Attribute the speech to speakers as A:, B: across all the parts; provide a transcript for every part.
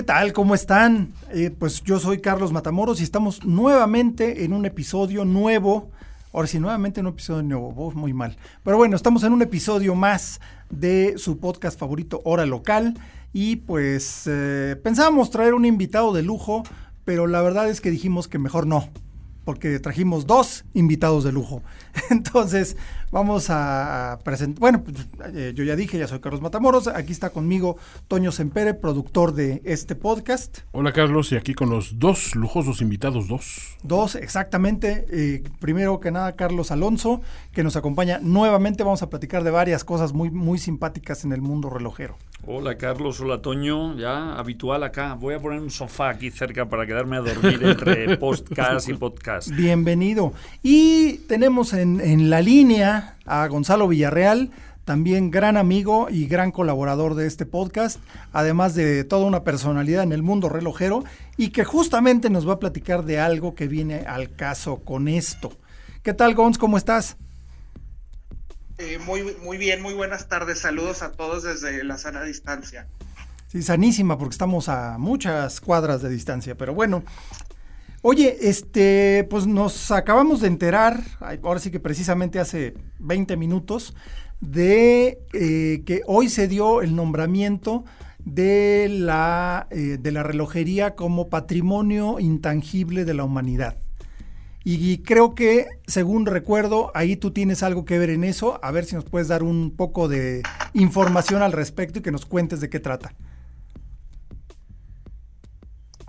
A: ¿Qué tal? ¿Cómo están? Eh, pues yo soy Carlos Matamoros y estamos nuevamente en un episodio nuevo. Ahora sí, nuevamente en un episodio nuevo, muy mal. Pero bueno, estamos en un episodio más de su podcast favorito, Hora Local. Y pues eh, pensábamos traer un invitado de lujo, pero la verdad es que dijimos que mejor no porque trajimos dos invitados de lujo. Entonces, vamos a presentar. Bueno, pues, eh, yo ya dije, ya soy Carlos Matamoros. Aquí está conmigo Toño Sempere, productor de este podcast.
B: Hola, Carlos, y aquí con los dos lujosos invitados, dos.
A: Dos, exactamente. Eh, primero que nada, Carlos Alonso, que nos acompaña nuevamente. Vamos a platicar de varias cosas muy, muy simpáticas en el mundo relojero.
C: Hola Carlos, hola Toño, ya habitual acá. Voy a poner un sofá aquí cerca para quedarme a dormir entre podcast y podcast.
A: Bienvenido. Y tenemos en, en la línea a Gonzalo Villarreal, también gran amigo y gran colaborador de este podcast, además de toda una personalidad en el mundo relojero y que justamente nos va a platicar de algo que viene al caso con esto. ¿Qué tal, Gonz? ¿Cómo estás?
D: Eh, muy, muy bien, muy buenas tardes. Saludos a todos desde la sana distancia.
A: Sí, sanísima, porque estamos a muchas cuadras de distancia, pero bueno. Oye, este, pues nos acabamos de enterar, ahora sí que precisamente hace 20 minutos, de eh, que hoy se dio el nombramiento de la, eh, de la relojería como patrimonio intangible de la humanidad. Y creo que, según recuerdo, ahí tú tienes algo que ver en eso. A ver si nos puedes dar un poco de información al respecto y que nos cuentes de qué trata.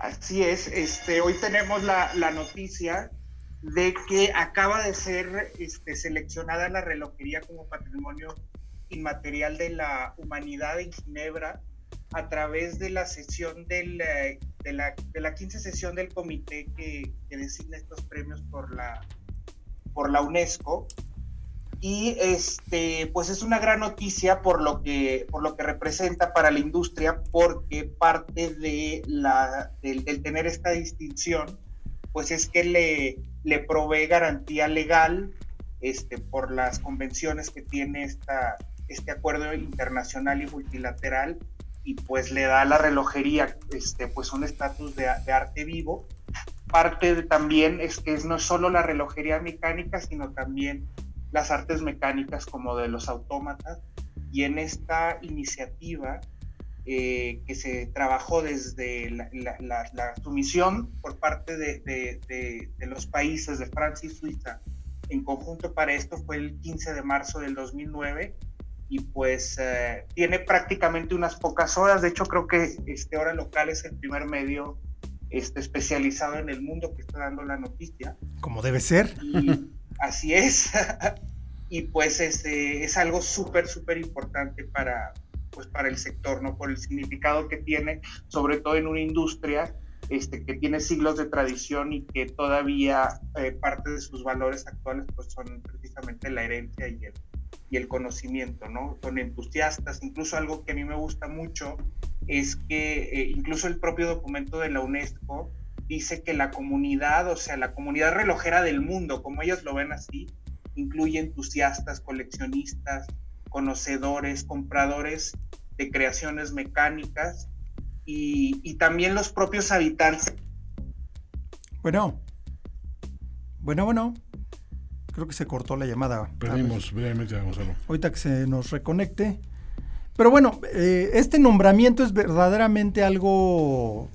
D: Así es, este, hoy tenemos la, noticia de que acaba de ser este, seleccionada la relojería como patrimonio inmaterial de la humanidad en Ginebra a través de la sesión del, eh, de, la, de la 15 sesión del comité que, que, designa estos premios por la, por la UNESCO. Y este, pues es una gran noticia por lo que, por lo que representa para la industria, porque parte de la, del, tener esta distinción, pues es que le, le provee garantía legal este, por las convenciones que tiene esta, este acuerdo internacional y multilateral y pues le da a la relojería este, pues un estatus de, arte vivo. Parte de, también es que es no solo la relojería mecánica, sino también las artes mecánicas como de los autómatas. Y en esta iniciativa eh, que se trabajó desde la, la, sumisión por parte de, de, de, los países de Francia y Suiza en conjunto para esto fue el 15 de marzo del 2009 y pues eh, tiene prácticamente unas pocas horas. De hecho, creo que este Hora Local es el primer medio este, especializado en el mundo que está dando la noticia.
A: Como debe ser.
D: Así es. y pues este, es algo súper, súper importante para, pues, para el sector, ¿no? Por el significado que tiene, sobre todo en una industria este, que tiene siglos de tradición y que todavía eh, parte de sus valores actuales pues son precisamente la herencia y el, y el conocimiento, ¿no? Con entusiastas, incluso algo que a mí me gusta mucho es que eh, incluso el propio documento de la UNESCO dice que la comunidad, o sea, la comunidad relojera del mundo, como ellos lo ven así, incluye entusiastas, coleccionistas, conocedores, compradores de creaciones mecánicas y, y también los propios habitantes.
A: Bueno, bueno, bueno. Creo que se cortó la llamada.
B: Perdimos brevemente a Gonzalo.
A: Ahorita que se nos reconecte. Pero bueno, eh, este nombramiento es verdaderamente algo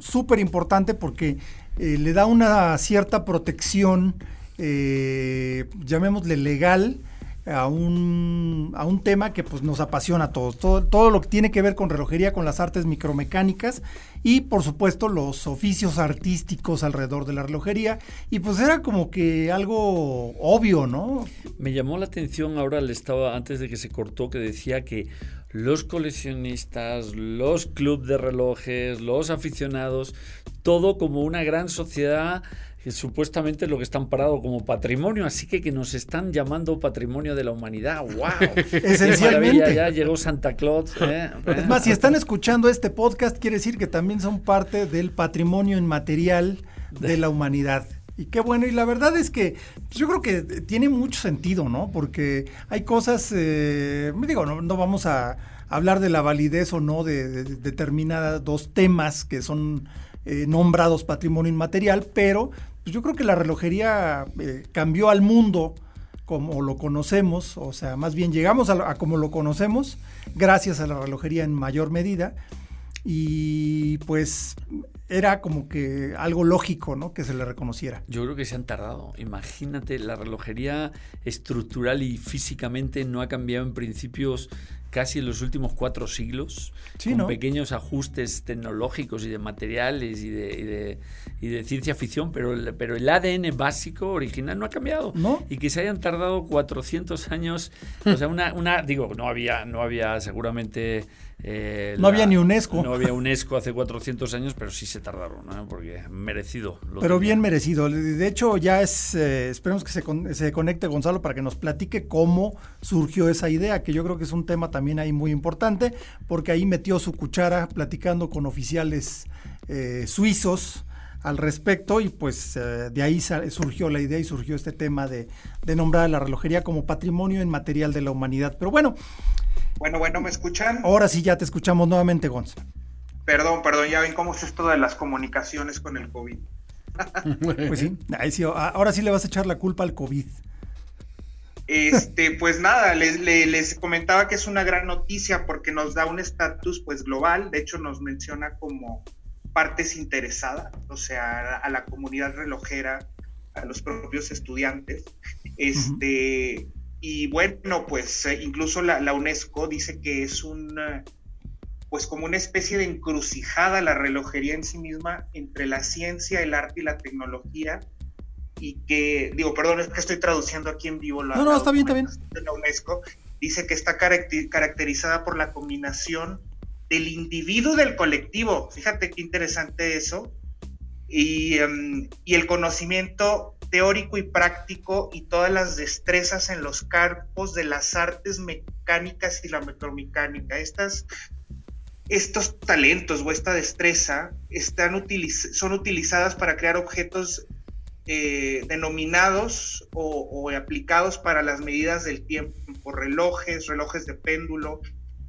A: súper importante porque eh, le da una cierta protección, eh, llamémosle legal, a un, a un tema que pues nos apasiona a todos, todo, todo lo que tiene que ver con relojería, con las artes micromecánicas y por supuesto los oficios artísticos alrededor de la relojería y pues era como que algo obvio, ¿no?
C: Me llamó la atención ahora le estaba antes de que se cortó que decía que los coleccionistas, los clubes de relojes, los aficionados, todo como una gran sociedad que supuestamente lo que están parado como patrimonio, así que que nos están llamando patrimonio de la humanidad. ¡Wow!
A: Esencialmente.
C: Ya llegó Santa Claus. ¿eh?
A: Es más, si están escuchando este podcast, quiere decir que también son parte del patrimonio inmaterial de la humanidad. Y qué bueno, y la verdad es que pues, yo creo que tiene mucho sentido, ¿no? Porque hay cosas, eh, digo, no, vamos a hablar de la validez o no de, determinados temas que son eh, nombrados patrimonio inmaterial, pero pues yo creo que la relojería eh, cambió al mundo como lo conocemos, o sea, más bien llegamos a, como lo conocemos gracias a la relojería en mayor medida y pues era como que algo lógico, ¿no? Que se le reconociera.
C: Yo creo que se han tardado. Imagínate, la relojería estructural y físicamente no ha cambiado en principios casi en los últimos cuatro siglos, con pequeños ajustes tecnológicos y de materiales y de, y de, ciencia ficción, pero el, pero el ADN básico, original, no ha cambiado.
A: ¿No?
C: Y que se hayan tardado 400 años, o sea, una, una digo, no había, no había seguramente
A: eh, no había ni UNESCO.
C: No había UNESCO hace 400 años, pero sí se tardaron, porque merecido.
A: Pero bien merecido. De hecho, ya es, eh, esperemos que se, se, conecte Gonzalo para que nos platique cómo surgió esa idea, que yo creo que es un tema también ahí muy importante, porque ahí metió su cuchara platicando con oficiales eh, suizos al respecto y pues de ahí surgió la idea y surgió este tema de, de nombrar a la relojería como patrimonio inmaterial de la humanidad. Pero bueno,
D: bueno, bueno, ¿me escuchan?
A: Ahora sí ya te escuchamos nuevamente, Gonz.
D: Perdón, perdón, ya ven cómo es esto de las comunicaciones con el COVID.
A: pues sí, ahora sí le vas a echar la culpa al COVID.
D: Este, pues nada, les, comentaba que es una gran noticia porque nos da un estatus pues global, de hecho nos menciona como partes interesadas, o sea, a, la comunidad relojera, a los propios estudiantes. Este, y bueno, pues eh, incluso la, UNESCO dice que es un, pues como una especie de encrucijada la relojería en sí misma entre la ciencia, el arte y la tecnología. Y que, digo, perdón, es que estoy traduciendo aquí en vivo la.
A: No, no, está bien, está bien.
D: De la UNESCO dice que está caracterizada por la combinación del individuo del colectivo. Fíjate qué interesante eso. Y, em, y el conocimiento teórico y práctico y todas las destrezas en los campos de las artes mecánicas y la micromecánica. Estas, estos talentos o esta destreza están son utilizadas para crear objetos eh, denominados o, aplicados para las medidas del tiempo, relojes, relojes de péndulo,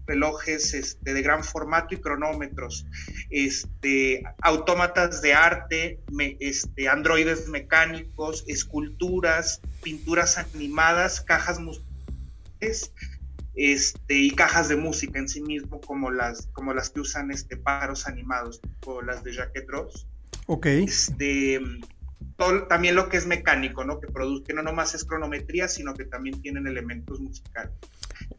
D: relojes este, de gran formato y cronómetros, este, autómatas de arte, este, androides mecánicos, esculturas, pinturas animadas, cajas musicales este, y cajas de música en sí mismo, como las, como las que usan este, pájaros animados, o las de Jacques Ross.
A: Ok.
D: Este, también lo que es mecánico, ¿no? Que produce, que no nomás es cronometría, sino que también tienen elementos musicales.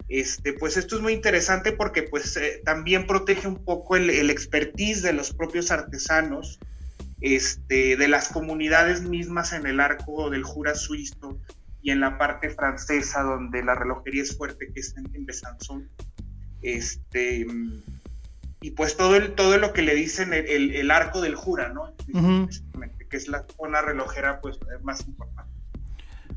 D: Este, pues esto es muy interesante porque pues eh, también protege un poco el, expertise de los propios artesanos, este, de las comunidades mismas en el arco del Jura suizo y en la parte francesa donde la relojería es fuerte, que es en, Besançon. Este, y pues todo, el, todo lo que le dicen el, arco del Jura, ¿no? Que es la zona relojera pues más importante.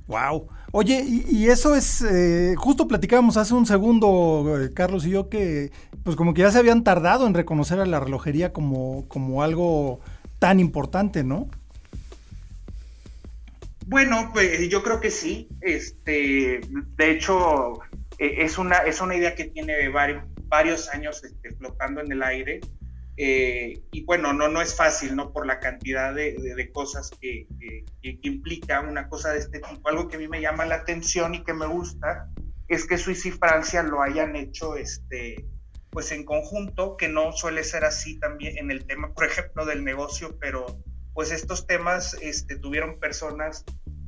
A: Wow. Oye, y, eso es, eh, justo platicábamos hace un segundo, eh, Carlos y yo, que pues como que ya se habían tardado en reconocer a la relojería como, como algo tan importante, ¿no?
D: Bueno, pues yo creo que sí. Este, de hecho, es una, es una idea que tiene varios, varios años este, flotando en el aire. Eh, y bueno, no, no es fácil, ¿no? Por la cantidad de, cosas que, implica una cosa de este tipo. Algo que a mí me llama la atención y que me gusta es que Suiza y Francia lo hayan hecho, este, pues en conjunto, que no suele ser así también en el tema, por ejemplo, del negocio, pero pues estos temas este, tuvieron personas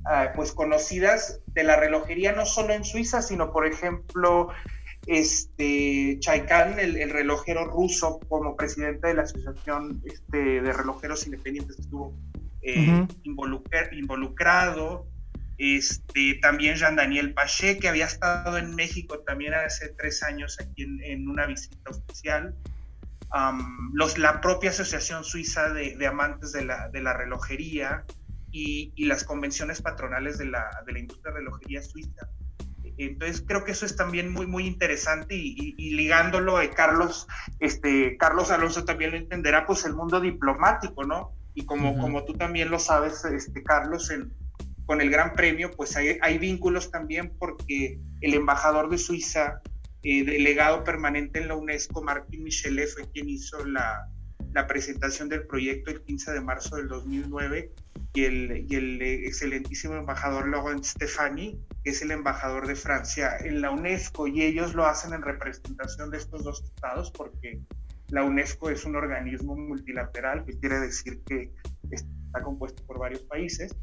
D: ah, pues conocidas de la relojería, no solo en Suiza, sino por ejemplo, este Chaikan, el, relojero ruso, como presidente de la Asociación este, de Relojeros Independientes, estuvo eh, involucrado. Este, también Jean-Daniel Paché, que había estado en México también hace tres años aquí en, una visita oficial. los, la propia Asociación Suiza de, Amantes de la, de la Relojería y, y, las convenciones patronales de la, de la industria de relojería suiza. Entonces creo que eso es también muy, muy interesante y, ligándolo a Carlos, este, Carlos Alonso también lo entenderá, pues el mundo diplomático, ¿no? Y como, como tú también lo sabes, este, Carlos, con el Gran Premio, pues hay, hay, vínculos también porque el embajador de Suiza, eh, delegado permanente en la UNESCO, Martín Michelet, fue quien hizo la, la presentación del proyecto el 15 de marzo del 2009 y el, y el excelentísimo embajador Laurent Stefani, que es el embajador de Francia en la UNESCO, y ellos lo hacen en representación de estos dos estados porque la UNESCO es un organismo multilateral, que quiere decir que está compuesto por varios países.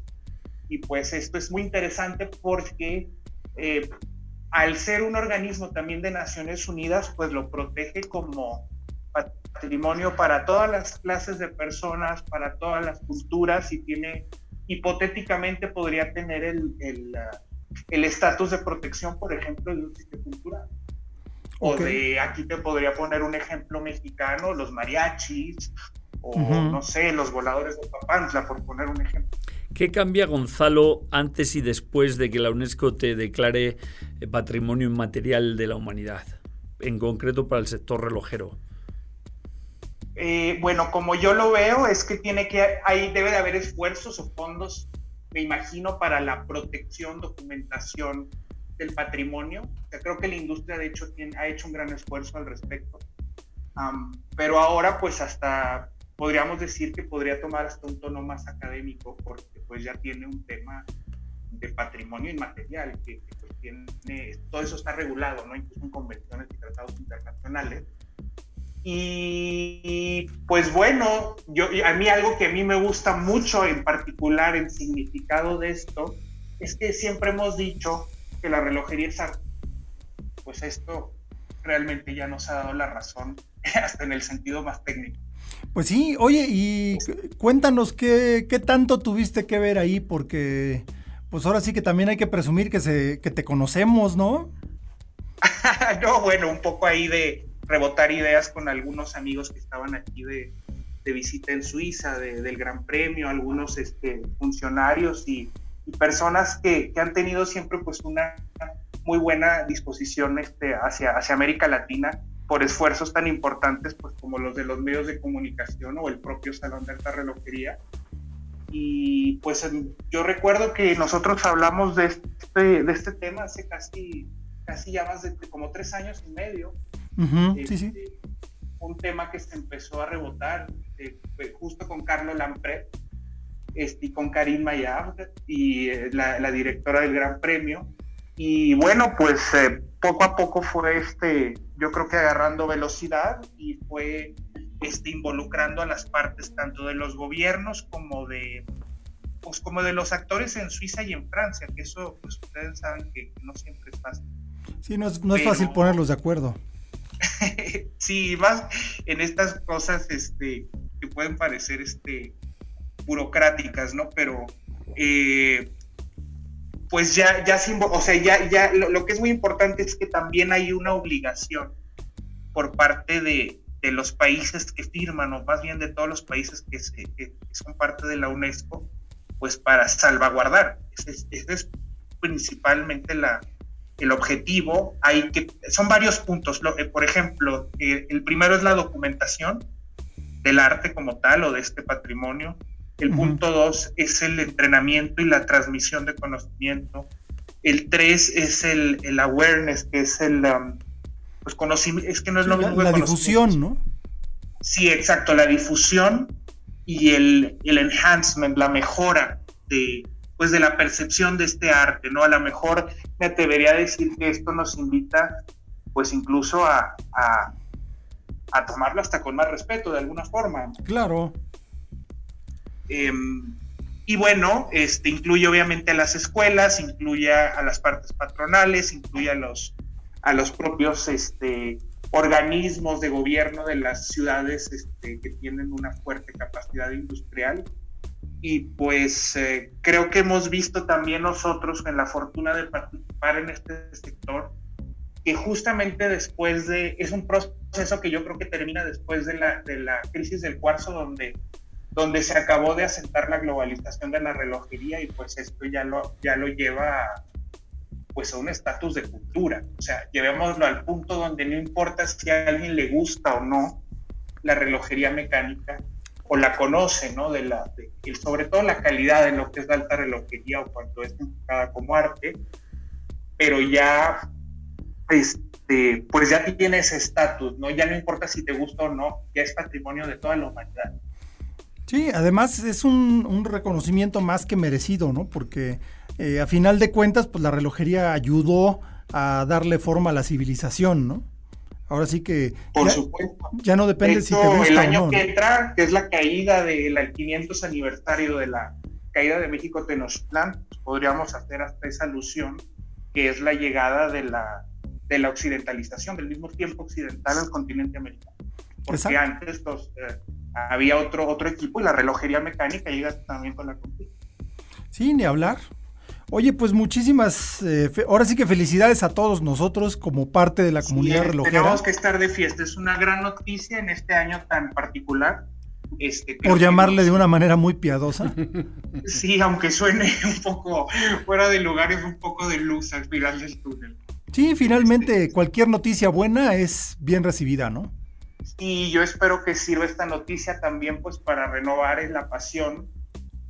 D: Y pues esto es muy interesante porque eh, al ser un organismo también de Naciones Unidas, pues lo protege como patrimonio para todas las clases de personas, para todas las culturas y tiene, hipotéticamente podría tener el el, de protección, por ejemplo, de un sitio cultural. O de, aquí te podría poner un ejemplo mexicano, los mariachis, o no sé, los voladores de Papantla, por poner un ejemplo.
C: ¿Qué cambia, Gonzalo, antes y después de que la UNESCO te declare eh, patrimonio inmaterial de la humanidad, en concreto para el sector relojero?
D: Eh, bueno, como yo lo veo, es que tiene que, ahí debe de haber esfuerzos o fondos, me imagino, para la protección, documentación del patrimonio. creo que la industria, de hecho, tiene, ha hecho un gran esfuerzo al respecto. pero ahora, pues, hasta podríamos decir que podría tomar hasta un tono más académico, porque pues ya tiene un tema de patrimonio inmaterial, que, pues, tiene, todo eso está regulado, ¿no? Incluso en convenciones y tratados internacionales. Y pues bueno, yo, a mí algo que a mí me gusta mucho en particular el significado de esto es que siempre hemos dicho que la relojería es arte. Pues esto realmente ya nos ha dado la razón hasta en el sentido más técnico.
A: Pues sí, oye, y cuéntanos qué, qué tanto tuviste que ver ahí, porque pues ahora sí que también hay que presumir que, se, que te conocemos, ¿no?
D: no, bueno, un poco ahí de, rebotar ideas con algunos amigos que estaban aquí de, visita en Suiza, del Gran Premio, algunos este, funcionarios y, personas que, han tenido siempre pues una muy buena disposición este, hacia, hacia América Latina por esfuerzos tan importantes pues como los de los medios de comunicación o el propio Salón de Alta Relojería. Y pues yo recuerdo que nosotros hablamos de este, de este tema hace casi, casi ya más de como tres años y medio
A: este,
D: un tema que se empezó a rebotar eh, justo con Carlos Lampret este, y con Karim Mayab y eh, la, directora del Gran Premio. Y bueno, pues eh, poco a poco fue este, yo creo que agarrando velocidad y fue este, involucrando a las partes tanto de los gobiernos como de pues como de los actores en Suiza y en Francia, que eso pues ustedes saben que no siempre es fácil.
A: Sí, no es, no es fácil ponerlos de acuerdo.
D: sí, más en estas cosas este, que pueden parecer este, burocráticas, ¿no? Pero eh, pues ya, ya, o sea, ya, ya lo, que es muy importante es que también hay una obligación por parte de, los países que firman, o más bien de todos los países que, son parte de la UNESCO, pues para salvaguardar. Esa es principalmente la, el objetivo, hay que, son varios puntos. Eh, por ejemplo, eh, el primero es la documentación del arte como tal o de este patrimonio. El punto dos es el entrenamiento y la transmisión de conocimiento. El tres es el, el awareness, que es el um, pues conocimiento, es que no es lo mismo.
A: La, la difusión, ¿no?
D: Sí, exacto, la difusión y el, el enhancement, la mejora de, pues de la percepción de este arte, ¿no? A lo mejor me atrevería a decir que esto nos invita pues incluso a, a, tomarlo hasta con más respeto de alguna forma.
A: Claro.
D: Em, Y bueno, este, incluye obviamente a las escuelas, incluye a las partes patronales, incluye a los, a los propios este, organismos de gobierno de las ciudades este, que tienen una fuerte capacidad industrial. Y pues eh, creo que hemos visto también nosotros en la fortuna de participar en este sector, que justamente después de, es un proceso que yo creo que termina después de la, de la crisis del cuarzo, donde, donde se acabó de asentar la globalización de la relojería y pues esto ya lo, ya lo lleva a pues a un estatus de cultura. O sea, llevémoslo al punto donde no importa si a alguien le gusta o no la relojería mecánica o la conoce, ¿no? De la, sobre todo la calidad de lo que es la alta relojería o cuando es enfocada como arte, pero ya, este, pues ya tiene ese estatus, ¿no? Ya no importa si te gusta o no, ya es patrimonio de toda la humanidad.
A: Sí, además es un, reconocimiento más que merecido, ¿no? Porque eh, a final de cuentas, pues la relojería ayudó a darle forma a la civilización, ¿no? Ahora sí que
D: Por
A: ya,
D: supuesto.
A: ya no depende si te gusta
D: el año
A: o no.
D: que entra, que es la caída del 500 aniversario de la caída de México Tenochtitlán, pues, podríamos hacer hasta esa alusión que es la llegada de la, de la occidentalización, del mismo tiempo occidental al continente americano. Porque
A: Exacto.
D: antes pues, eh, había otro, otro equipo y la relojería mecánica llega también con la conquista.
A: Sí, ni hablar. Oye, pues muchísimas, eh, ahora sí que felicidades a todos nosotros como parte de la comunidad
D: Sí,
A: relojera
D: Tenemos que estar de fiesta. Es una gran noticia en este año tan particular. Este,
A: por
D: que
A: llamarle
D: nos-
A: de una manera muy piadosa.
D: Sí, aunque suene un poco fuera de lugar, es un poco de luz al final del túnel.
A: Sí, finalmente cualquier noticia buena es bien recibida, ¿no?
D: Y yo espero que sirva esta noticia también pues para renovar eh, la pasión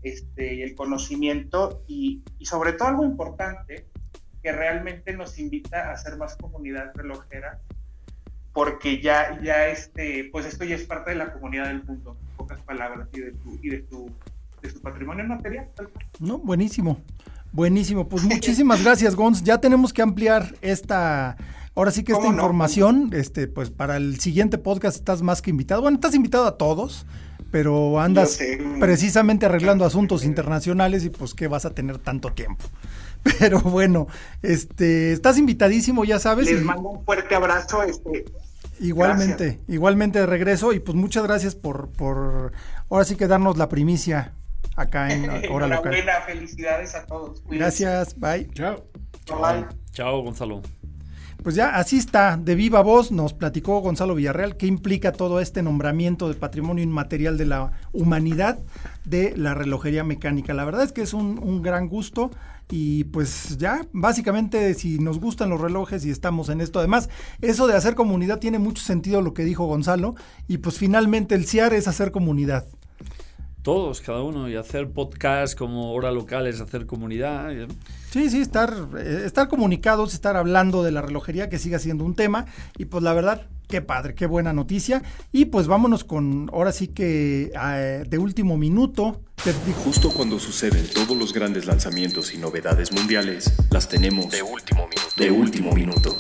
D: este, el conocimiento y, y sobre todo algo importante que realmente nos invita a ser más comunidad relojera porque ya, ya este, pues esto ya es parte de la comunidad del mundo, en pocas palabras, y de tu, y de tu, de tu patrimonio material.
A: No, buenísimo. Buenísimo. Pues muchísimas gracias, Gons. Ya tenemos que ampliar esta. Ahora sí que esta
D: ¿Cómo no?
A: información, este, pues para el siguiente podcast estás más que invitado. Bueno, estás invitado a todos, pero andas precisamente arreglando asuntos internacionales y pues que vas a tener tanto tiempo. Pero bueno, este, estás invitadísimo, ya sabes.
D: Les
A: y-
D: mando un fuerte abrazo. Este,
A: Igualmente, igualmente de regreso y pues muchas gracias por, por ahora sí que darnos la primicia acá en Hora Local.
D: enhorabuena, felicidades a todos. Cuídense.
A: Gracias, bye.
B: Chao.
D: Bye.
C: Chao, Gonzalo.
A: Pues ya así está, de viva voz nos platicó Gonzalo Villarreal qué implica todo este nombramiento de patrimonio inmaterial de la humanidad de la relojería mecánica. La verdad es que es un, gran gusto y pues ya básicamente si nos gustan los relojes y estamos en esto, además eso de hacer comunidad tiene mucho sentido lo que dijo Gonzalo y pues finalmente el CIAR es hacer comunidad.
C: Todos, cada uno, y hacer podcast como hora local es hacer comunidad.
A: Sí, sí, estar, eh, estar comunicados, estar hablando de la relojería, que siga siendo un tema. Y pues la verdad, qué padre, qué buena noticia. Y pues vámonos con, ahora sí que eh, de último minuto. te digo,
E: Justo cuando suceden todos los grandes lanzamientos y novedades mundiales, las tenemos de último minuto. De último minuto.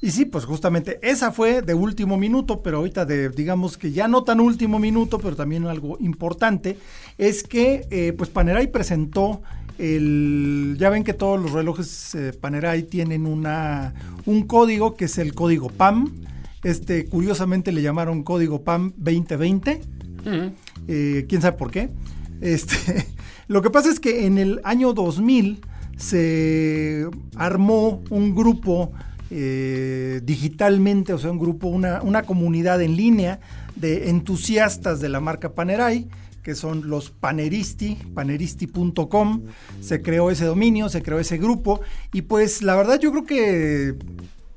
A: Y sí, pues justamente esa fue de último minuto, pero ahorita de, digamos que ya no tan último minuto, pero también algo importante, es que eh, pues Panerai presentó el, ya ven que todos los relojes eh, Panerai tienen una, un código que es el código PAM, este curiosamente le llamaron código PAM 2020, eh, quién sabe por qué. Este, lo que pasa es que en el año 2000 se armó un grupo eh, digitalmente, o sea, un grupo, una, una comunidad en línea de entusiastas de la marca Panerai, que son los paneristi, paneristi.com. Se creó ese dominio, se creó ese grupo, y pues la verdad yo creo que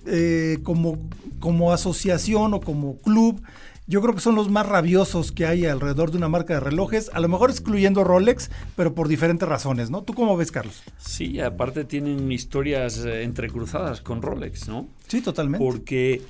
A: eh, como, como asociación o como club, yo creo que son los más rabiosos que hay alrededor de una marca de relojes, a lo mejor excluyendo Rolex, pero por diferentes razones, ¿no? ¿Tú cómo ves, Carlos?
C: Sí, aparte tienen historias eh, entrecruzadas con Rolex, ¿no?
A: Sí, totalmente.
C: Porque,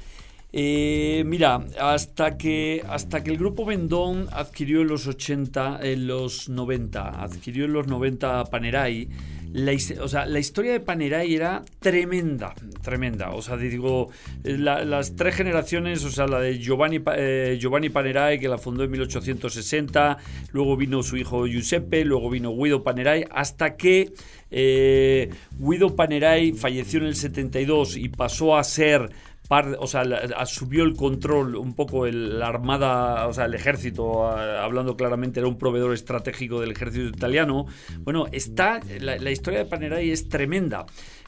C: eh, mira, hasta que, hasta que el grupo Vendón adquirió en los 80, en los 90, adquirió en los 90 Panerai, la, o sea, la historia de Panerai era tremenda, tremenda. O sea, digo, las tres generaciones, o sea, la de Giovanni, eh, Giovanni Panerai, que la fundó en 1860, luego vino su hijo Giuseppe, luego vino Guido Panerai, hasta que eh, Guido Panerai falleció en el 72 y pasó a ser o sea, asumió el control un poco el, la armada, o sea, el ejército, hablando claramente, era un proveedor estratégico del ejército italiano. Bueno, está, la, la historia de Panerai es tremenda.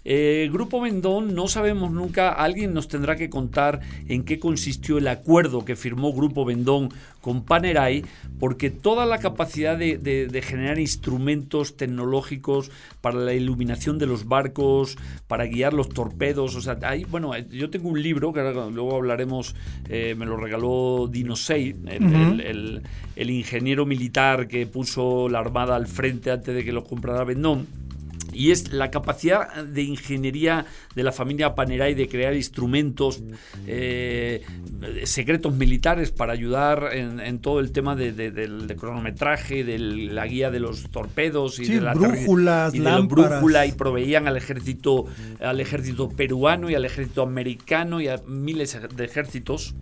C: Eh, Grupo Vendón, no sabemos nunca, alguien nos tendrá que contar en qué consistió el acuerdo que firmó Grupo Vendón con Panerai, porque toda la capacidad de, generar instrumentos tecnológicos para la iluminación de los barcos, para guiar los torpedos, o sea, bueno, yo tengo un libro, que luego hablaremos, eh, me lo regaló Dino Sey, el, el ingeniero militar que puso la armada al frente antes de que lo comprara Vendón y es la capacidad de ingeniería de la familia Panerai de crear instrumentos eh, secretos militares para ayudar en, todo el tema de, cronometraje, de la guía de los torpedos y de la
A: brújulas,
C: y
A: de
C: brújula y proveían al ejército al ejército peruano y al ejército americano y a miles de ejércitos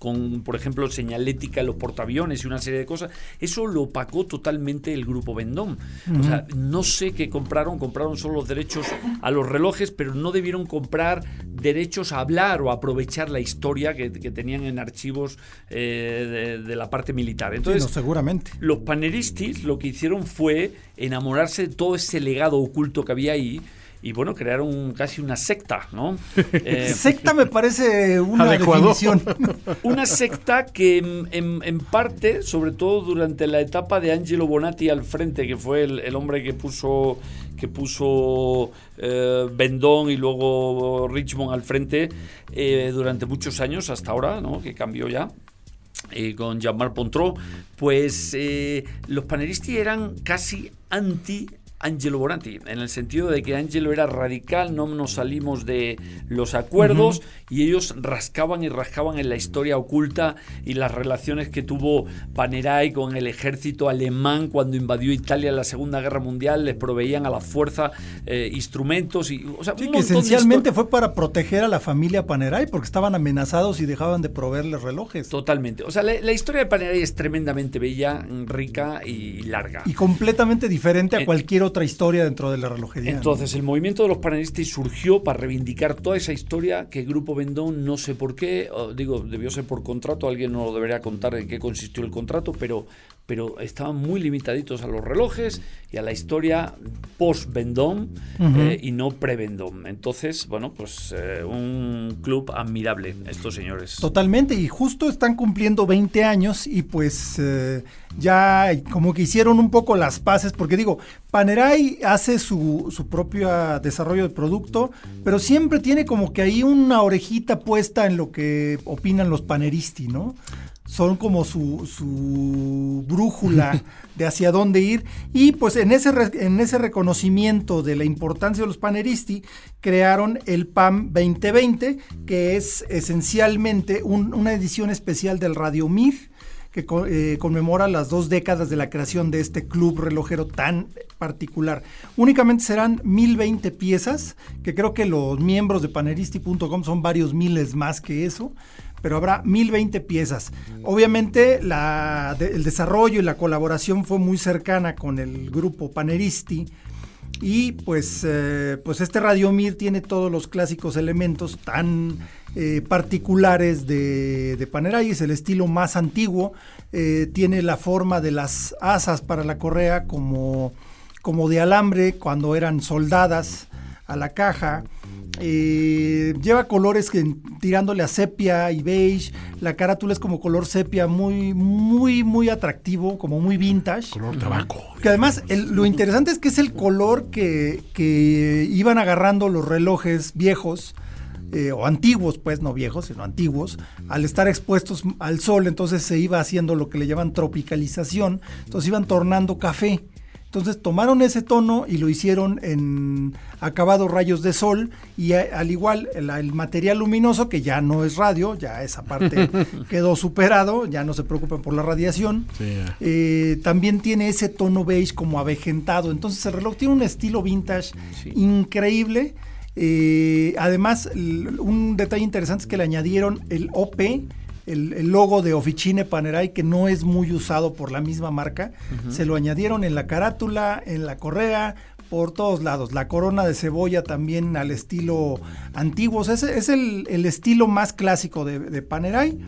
C: con, por ejemplo, señalética en los portaaviones y una serie de cosas, eso lo opacó totalmente el grupo Vendón. O sea, no sé qué compraron, compraron solo los derechos a los relojes, pero no debieron comprar derechos a hablar o aprovechar la historia que, tenían en archivos eh, de, la parte militar. Entonces,
A: seguramente.
C: Los paneristis lo que hicieron fue enamorarse de todo ese legado oculto que había ahí y bueno, crearon casi una secta, ¿no?
A: Eh, secta me parece una definición.
C: Una secta que en, parte, sobre todo durante la etapa de Angelo Bonatti al frente, que fue el, hombre que puso que puso eh, Bendón y luego Richmond al frente eh, durante muchos años, hasta ahora, ¿no? que cambió ya. con Jean-Marc Pontró, pues los panelistas eran casi anti Angelo Bonatti, en el sentido de que Angelo era radical, no nos salimos de los acuerdos y ellos rascaban y rascaban en la historia oculta y las relaciones que tuvo Panerai con el ejército alemán cuando invadió Italia en la Segunda Guerra Mundial, les proveían a la fuerza eh, instrumentos y,
A: o sea, que esencialmente fue para proteger a la familia Panerai porque estaban amenazados y dejaban de proveerles relojes.
C: Totalmente. O sea, la, historia de Panerai es tremendamente bella, rica y larga.
A: Y completamente diferente a cualquier otra historia dentro de la relojería.
C: Entonces, el movimiento de los panelistas surgió para reivindicar toda esa historia que el Grupo Vendón, no sé por qué, digo, debió ser por contrato, alguien no lo debería contar en qué consistió el contrato, pero, pero estaban muy limitaditos a los relojes y a la historia post-Vendón eh, y no pre-Vendón. Entonces, bueno, pues eh, un club admirable, estos señores.
A: Totalmente, y justo están cumpliendo 20 años y pues eh, ya como que hicieron un poco las paces, porque digo, Panerai hace su, su propio desarrollo de producto, pero siempre tiene como que ahí una orejita puesta en lo que opinan los paneristi, ¿no? Son como su, su brújula de hacia dónde ir. Y pues en ese, en ese reconocimiento de la importancia de los paneristi, crearon el PAM 2020, que es esencialmente una edición especial del Radio Mir que eh, conmemora las dos décadas de la creación de este club relojero tan particular. Únicamente serán 1020 piezas, que creo que los miembros de paneristi.com son varios miles más que eso pero habrá 1020 piezas. Obviamente el desarrollo y la colaboración fue muy cercana con el grupo Paneristi. Y pues, eh, pues este Radiomir tiene todos los clásicos elementos tan eh, particulares de, de Panerai, es el estilo más antiguo, eh, tiene la forma de las asas para la correa como, como de alambre cuando eran soldadas a la caja. Eh, lleva colores que, tirándole a sepia y beige. La carátula es como color sepia, muy, muy, muy atractivo, como muy vintage.
B: Color tabaco.
A: Que además, lo interesante es que es el color que, que iban agarrando los relojes viejos. Eh, o antiguos, pues no viejos, sino antiguos, al estar expuestos al sol, entonces se iba haciendo lo que le llaman tropicalización, entonces iban tornando café. Entonces tomaron ese tono y lo hicieron en acabados rayos de sol y al igual el, material luminoso que ya no es radio, ya esa parte quedó superado, ya no se preocupen por la radiación, eh, también tiene ese tono beige como avejentado, entonces el reloj tiene un estilo vintage increíble. Eh, además, un detalle interesante es que le añadieron el OP, el, logo de Officine Panerai, que no es muy usado por la misma marca. Se lo añadieron en la carátula, en la correa, por todos lados. La corona de cebolla también al estilo antiguo. ese es el, estilo más clásico de, de, Panerai.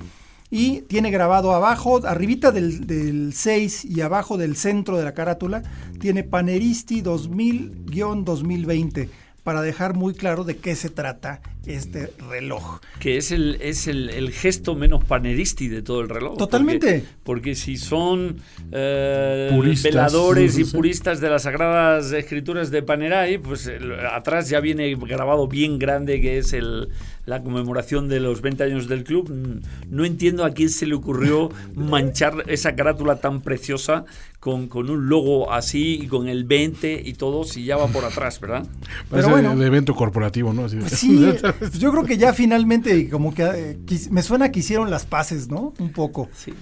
A: Y tiene grabado abajo, arribita del, del 6 y abajo del centro de la carátula, tiene Paneristi 2000-2020 para dejar muy claro de qué se trata este reloj.
C: Que es el, es el, gesto menos paneristi de todo el reloj.
A: Totalmente.
C: Porque, si son eh, veladores y puristas de las sagradas escrituras de Panerai, pues atrás ya viene grabado bien grande que es el, la conmemoración de los 20 años del club. No entiendo a quién se le ocurrió manchar esa carátula tan preciosa con, con un logo así y con el 20 y todo si ya va por atrás, ¿verdad?
B: Pero bueno, evento corporativo, ¿no?
A: sí, yo creo que ya finalmente como que eh, me suena que hicieron las paces, ¿no? Un poco. Sí.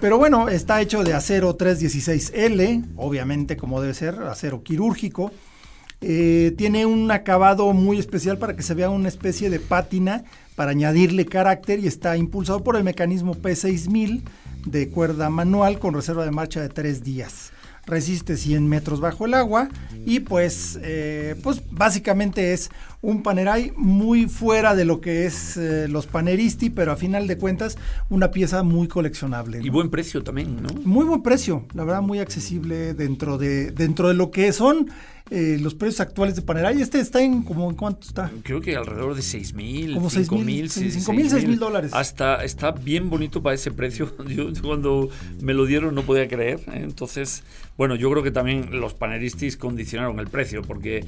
A: Pero bueno, está hecho de acero 316L, obviamente como debe ser, acero quirúrgico. Eh, tiene un acabado muy especial para que se vea una especie de pátina para añadirle carácter y está impulsado por el mecanismo P6000 de cuerda manual con reserva de marcha de tres días resiste 100 metros bajo el agua y pues, eh, pues básicamente es un Panerai muy fuera de lo que es eh, los Paneristi, pero a final de cuentas una pieza muy coleccionable.
C: Y buen precio también, ¿no?
A: Muy buen precio, la verdad muy accesible dentro de, dentro de lo que son eh, los precios actuales de Panerai. Este está en como en cuánto está.
C: Creo que alrededor de 6 mil,
A: como
C: 5
A: mil, 5 mil, 6 mil dólares.
C: Hasta está bien bonito para ese precio. Yo cuando me lo dieron no podía creer. ¿eh? Entonces, bueno, yo creo que también los paneristis condicionaron el precio, porque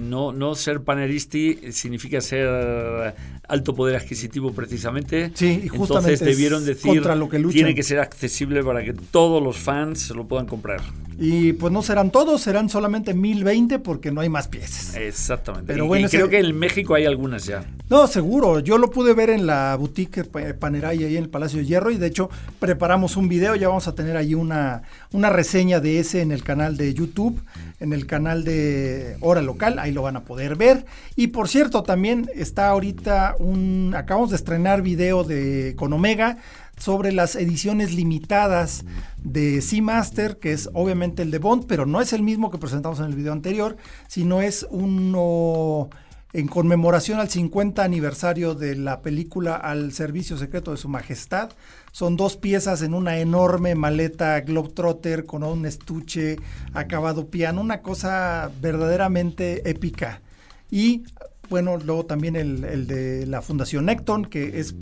C: no, no ser paneristi significa ser alto poder adquisitivo precisamente.
A: Sí, y justamente
C: Entonces debieron decir
A: lo que
C: tiene que ser accesible para que todos los fans se lo puedan comprar.
A: Y pues no serán todos, serán solamente 1020 porque no hay más piezas.
C: Exactamente. Pero bueno, creo que en México hay algunas ya.
A: No, seguro. Yo lo pude ver en la boutique Paneray ahí en el Palacio de Hierro y de hecho preparamos un video. Ya vamos a tener ahí una, una reseña de ese en el canal de YouTube, en el canal de Hora Local. Ahí lo van a poder ver. Y por cierto, también está ahorita un. Acabamos de estrenar video de con Omega sobre las ediciones limitadas de Seamaster, que es obviamente el de Bond, pero no es el mismo que presentamos en el video anterior, sino es uno en conmemoración al 50 aniversario de la película Al Servicio Secreto de Su Majestad. Son dos piezas en una enorme maleta Globetrotter con un estuche acabado piano, una cosa verdaderamente épica. Y bueno, luego también el, de la Fundación Necton, que es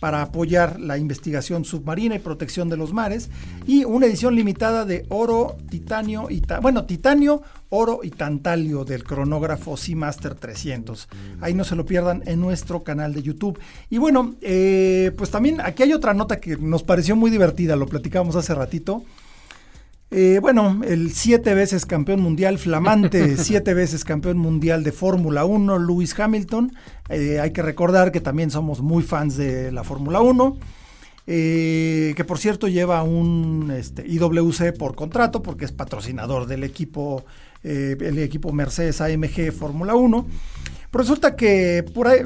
A: para apoyar la investigación submarina y protección de los mares, y una edición limitada de oro, titanio y bueno, titanio, oro y tantalio del cronógrafo Seamaster 300. Ahí no se lo pierdan en nuestro canal de YouTube. Y bueno, eh, pues también aquí hay otra nota que nos pareció muy divertida, lo platicamos hace ratito. Eh, bueno, el siete veces campeón mundial, flamante, siete veces campeón mundial de Fórmula 1, Lewis Hamilton. Eh, hay que recordar que también somos muy fans de la Fórmula 1. Eh, que por cierto lleva un este, IWC por contrato porque es patrocinador del equipo, el equipo Mercedes AMG Fórmula 1. Pero resulta que por ahí,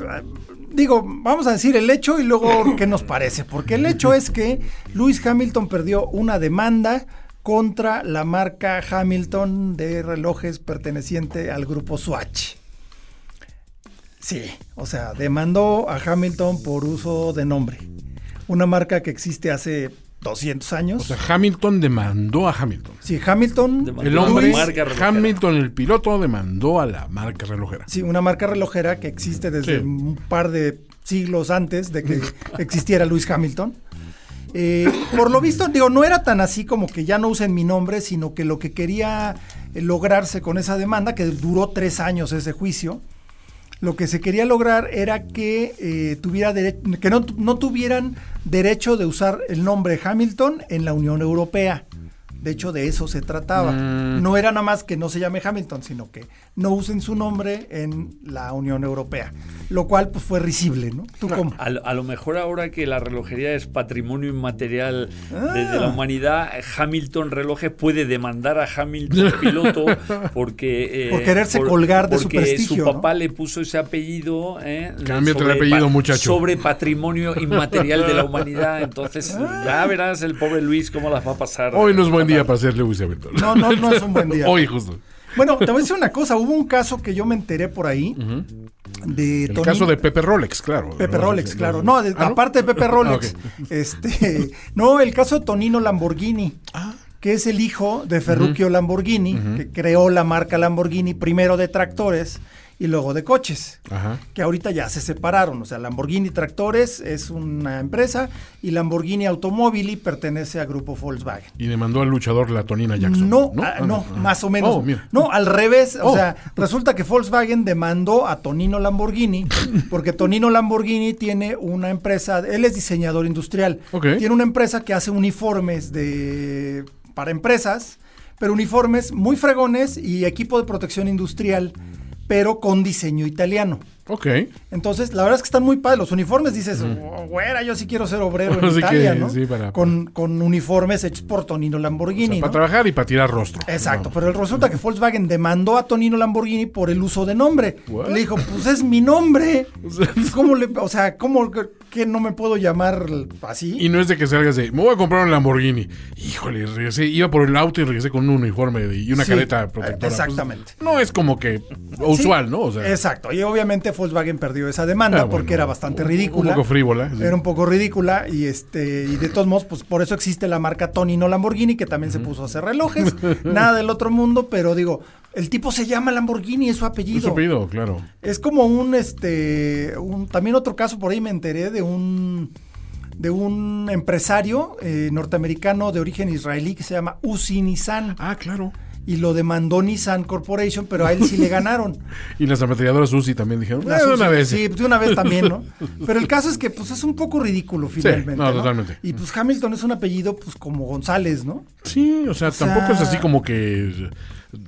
A: digo, vamos a decir el hecho y luego qué nos parece, porque el hecho es que Lewis Hamilton perdió una demanda contra la marca Hamilton de relojes perteneciente al grupo Swatch. Sí, o sea, demandó a Hamilton por uso de nombre. Una marca que existe hace 200 años.
B: O sea, Hamilton demandó a Hamilton.
A: Sí, Hamilton.
B: el hombre, Hamilton, el piloto, demandó a la marca relojera.
A: Sí, una marca relojera que existe desde un par de siglos antes de que existiera Lewis Hamilton. Eh, por lo visto, digo, no era tan así como que ya no usen mi nombre, sino que lo que quería eh, lograrse con esa demanda, que duró tres años ese juicio, lo que se quería lograr era que, eh, tuviera que no, tuvieran derecho de usar el nombre Hamilton en la Unión Europea. De hecho, de eso se trataba.
B: Mm.
A: No era nada más que no se llame Hamilton, sino que no usen su nombre en la Unión Europea. Lo cual pues fue risible, ¿no? ¿Tú cómo?
C: A, lo- a lo mejor ahora que la relojería es patrimonio inmaterial de, de
A: Ah.
C: la humanidad, Hamilton Relojes puede demandar a Hamilton piloto porque... eh,
A: Por quererse colgar de su prestigio,
C: su
A: ¿no?
C: papá le puso ese apellido eh,
B: Cámbiate el
C: sobre
B: apellido, muchacho.
C: sobre patrimonio inmaterial de la humanidad. Entonces
A: Ah.
C: ya verás el pobre Luis cómo las va a pasar.
B: Hoy no es buen día para ser Lewis Hamilton.
A: No, no, no es un buen día.
B: Hoy justo.
A: Bueno, te voy a decir una cosa. Hubo un caso que yo me enteré por ahí de
B: El caso de Pepe Rolex, claro.
A: Pepe
B: No,
A: Rolex, claro. No, de-
B: Ah,
A: aparte de Pepe Rolex.
B: Ah,
A: Este, no, el caso de Tonino Lamborghini,
B: Ah.
A: que es el hijo de Ferruccio Lamborghini, que creó la marca Lamborghini primero de tractores y luego de coches.
B: Ajá.
A: Que ahorita ya se separaron. O sea, Lamborghini Tractores es una empresa y Lamborghini Automobili pertenece a Grupo Volkswagen.
B: Y demandó al luchador la Tonina Jackson.
A: No,
B: ¿no?
A: ah,
B: Ah,
A: no,
B: ah.
A: más o menos.
B: Oh.
A: No, al revés. O
B: Oh.
A: sea, resulta que Volkswagen demandó a Tonino Lamborghini, porque Tonino Lamborghini tiene una empresa, él es diseñador industrial.
B: Ok.
A: Tiene una empresa que hace uniformes de para empresas, pero uniformes muy fregones y equipo de protección industrial, pero con diseño italiano.
B: Ok.
A: Entonces, la verdad es que están muy padres. Los uniformes dices, "Oh, güera, yo sí quiero ser obrero en Italia,
B: que,
A: ¿no?
B: sí, para-
A: con, con uniformes hechos por Tonino
B: O
A: Lamborghini,
B: para trabajar y para tirar rostro.
A: Exacto,
B: No.
A: pero resulta que Volkswagen demandó a Tonino Lamborghini por el uso de nombre.
B: What?
A: Le dijo, pues es mi nombre. ¿Cómo le, o sea, ¿cómo que- no me puedo llamar así?
B: Y no es de que salgas de, me voy a comprar un Lamborghini. Híjole, regresé, iba por el auto y regresé con un uniforme y una
A: Sí,
B: careta protectora.
A: exactamente.
B: Pues, no es como que usual, ¿no? O sea,
A: Exacto, y obviamente Volkswagen perdió esa demanda
B: Ah, bueno,
A: porque era bastante ridícula.
B: Un poco frívola. sí.
A: Era un poco ridícula y este y de todos modos pues por eso existe la marca Tonino Lamborghini que también se puso a hacer relojes, nada del otro mundo, pero digo, el tipo se llama Lamborghini, es su apellido.
B: Es su apellido, claro.
A: Es como un este un, también otro caso por ahí me enteré de un de un empresario eh, norteamericano de origen israelí que se llama Uzi Nissan
B: Ah, claro.
A: Y lo demandó Nissan Corporation, pero a él sí le ganaron.
B: Y las ametralladoras UCI también dijeron, "Eh, una vez.
A: Sí, de una vez también, ¿no? Pero el caso es que pues es un poco ridículo finalmente.
B: no, totalmente.
A: Y pues Hamilton es un apellido pues como González, ¿no?
B: Sí, o sea, tampoco es así como que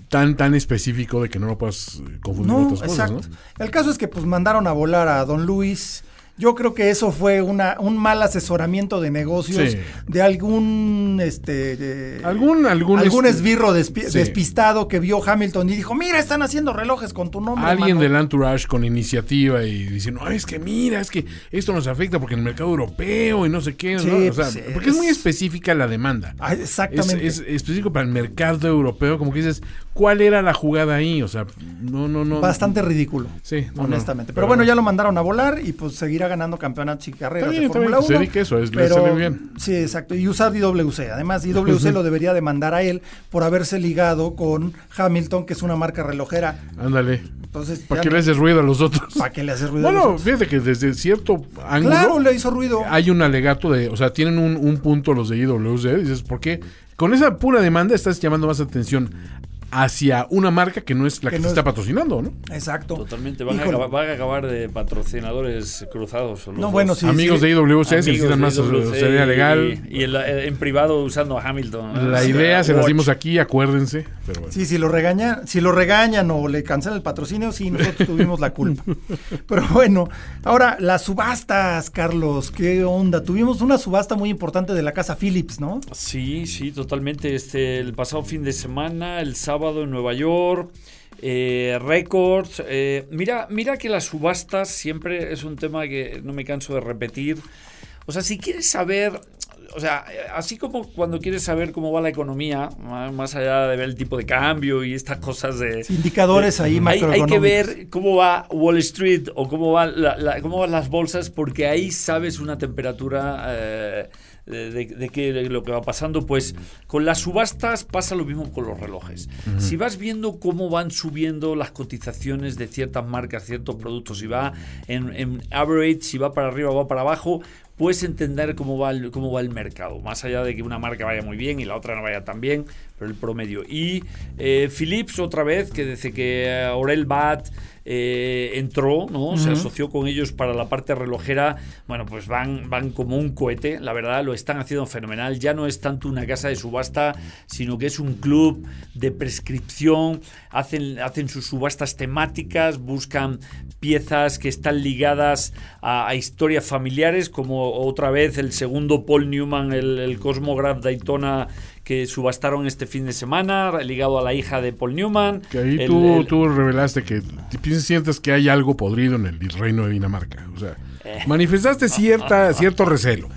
B: tan tan específico de que no lo puedas confundir con
A: No,
B: otras cosas,
A: exacto.
B: ¿no?
A: El caso es que pues mandaron a volar a Don Luis. Yo creo que eso fue una, un mal asesoramiento de negocios
B: Sí.
A: de algún este de-
B: Algún- algún
A: algún
B: este-
A: esbirro despi-
B: Sí.
A: despistado que vio Hamilton y dijo, mira, están haciendo relojes con tu nombre.
B: Alguien
A: mano".
B: del entourage con iniciativa y diciendo, "Ay, es que mira, es que esto nos afecta porque en el mercado europeo y no sé qué, ¿no?
A: Sí,
B: O sea,
A: pues,
B: porque es muy
A: es-
B: específica la demanda.
A: Ah,
B: Es,
A: exactamente.
B: es específico para el mercado europeo, como que dices, ¿cuál era la jugada ahí? O sea, no, no, no.
A: Bastante ridículo.
B: Sí, no, no.
A: honestamente.
B: Pero
A: Pero, bueno,
B: no.
A: ya lo mandaron a volar y pues seguirá ganando campeonatos y carreras
B: bien,
A: de
B: está bien,
A: Fórmula
B: que se
A: 1.
B: dedique a eso, es- le
A: pero,
B: sale bien.
A: Sí, exacto. Y usar IWC. Además, IWC lo debería demandar a él por haberse ligado con Hamilton, que es una marca relojera.
B: Ándale.
A: Entonces,
B: ¿Para qué le haces ruido a los otros?
A: ¿para qué le hace ruido? a
B: Bueno,
A: los otros?
B: fíjate que desde cierto ángulo
A: Claro, le hizo ruido.
B: hay un alegato de, o sea, tienen un, un punto los de IWC, dices, ¿por qué? Con esa pura demanda estás llamando más atención hacia una marca que no es la que,
A: Que
B: te está
A: es-
B: patrocinando, ¿no?
A: Exacto.
C: Totalmente, van a, acabar, van a acabar de patrocinadores cruzados. los
A: No,
C: dos.
A: bueno, sí.
B: Amigos de IWC, si necesitan más asesoría legal,
C: Y, y en, la- en privado usando a Hamilton.
B: la idea se las
C: watch.
B: dimos aquí, acuérdense. Pero bueno.
A: Sí, si lo regañan, si lo regañan o le cancelan el patrocinio, sí, nosotros tuvimos la culpa. Pero bueno, ahora las subastas, Carlos, ¿qué onda? Tuvimos una subasta muy importante de la casa Philips, ¿no?
C: Sí, sí, totalmente. Este, el pasado fin de semana, el sábado en Nueva York, eh, récords. eh, mira, mira que las subastas siempre es un tema que no me canso de repetir. O sea, si quieres saber, o sea, así como cuando quieres saber cómo va la economía, más allá de ver el tipo de cambio y estas cosas de...
A: Indicadores ahí
C: Hay, hay que ver cómo va Wall Street o cómo, va la- la- cómo van las bolsas, porque ahí sabes una temperatura eh, de, de- qué- de lo que va pasando. Pues con las subastas pasa lo mismo con los relojes. Si vas viendo cómo van subiendo las cotizaciones de ciertas marcas, ciertos productos, si va en, en average, si va para arriba o va para abajo, puedes entender cómo va, el, cómo va el mercado, más allá de que una marca vaya muy bien y la otra no vaya tan bien, pero el promedio. Y eh, Philips otra vez, que desde que Aurel Bat eh, entró, ¿no? Se asoció con ellos para la parte relojera. Bueno, pues van, van como un cohete, la verdad, lo están haciendo fenomenal. Ya no es tanto una casa de subasta, sino que es un club de prescripción. Hacen, hacen sus subastas temáticas, buscan piezas que están ligadas a, historias familiares, como otra vez el segundo Paul Newman, el, el Cosmograph Daytona que subastaron este fin de semana, ligado a la hija de Paul Newman.
B: Que ahí tú, tú, revelaste que sientes que hay algo podrido en el reino de Dinamarca. O sea, eh. manifestaste cierta, cierto recelo.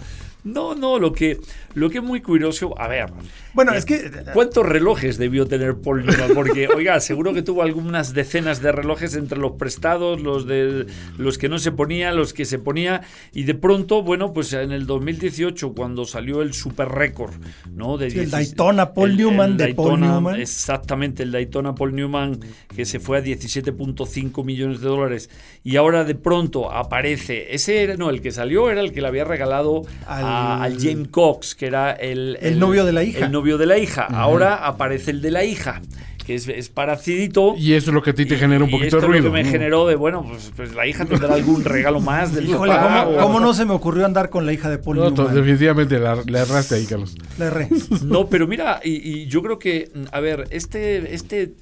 C: No, no, lo que, lo que es muy curioso, a ver.
A: Bueno, es que.
C: ¿Cuántos relojes debió tener Paul Newman? Porque, oiga, seguro que tuvo algunas decenas de relojes entre los prestados, los de los que no se ponía, los que se ponía. Y de pronto, bueno, pues en el 2018, cuando salió el super récord, ¿no?
A: De el Daytona Paul Newman de Paul Newman.
C: Exactamente, el Daytona Paul Newman, que se fue a 17.5 millones de dólares. Y ahora de pronto aparece. Ese era, no, el que salió era el que le había regalado al, James Cox, que era el,
A: el, novio de la hija.
C: El novio de la hija. Ahora aparece el de la hija que es, es paracidito.
B: Y eso es lo que a ti te genera un poquito de ruido.
C: lo que me generó de, bueno, pues, pues, la hija tendrá algún regalo más del
A: Híjole, ¿cómo, no se me ocurrió andar con la hija de Paul no,
B: definitivamente le erraste ahí, Carlos.
A: Le erré.
C: No, pero mira, y, y, yo creo que, a ver, este, este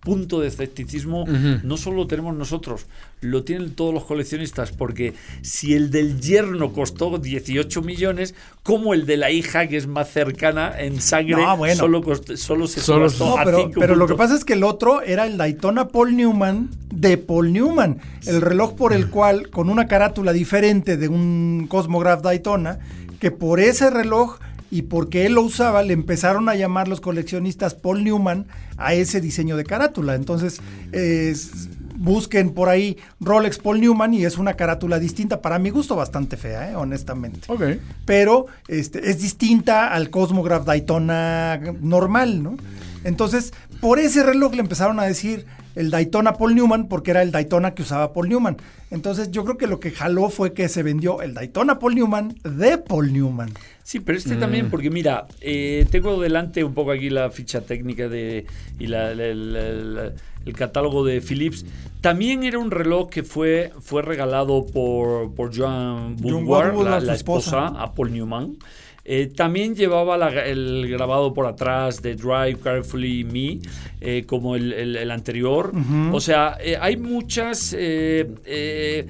C: punto de escepticismo no solo lo tenemos nosotros, lo tienen todos los coleccionistas, porque si el del yerno costó 18 millones, como el de la hija, que es más cercana en sangre, solo, solo se solo, no,
A: pero, pero lo que pasa es que el otro era el Daytona Paul Newman de Paul Newman, el reloj por el cual, con una carátula diferente de un Cosmograph Daytona, que por ese reloj y porque él lo usaba, le empezaron a llamar los coleccionistas Paul Newman a ese diseño de carátula. Entonces, busquen por ahí Rolex Paul Newman y es una carátula distinta, para mi gusto bastante fea, ¿eh? honestamente. Pero este, es distinta al Cosmograph Daytona normal, ¿no? Entonces, por ese reloj le empezaron a decir el Daytona Paul Newman porque era el Daytona que usaba Paul Newman. Entonces yo creo que lo que jaló fue que se vendió el Daytona Paul Newman de Paul Newman.
C: Sí, pero este también, mm. porque mira, eh, tengo delante un poco aquí la ficha técnica de y el catálogo de Philips. También era un reloj que fue, fue regalado por, por Joan Woodward, la, esposa, a Paul Newman. Eh, también llevaba el grabado por atrás de Drive Carefully Me, eh, como el, anterior. O sea, eh, hay muchas. este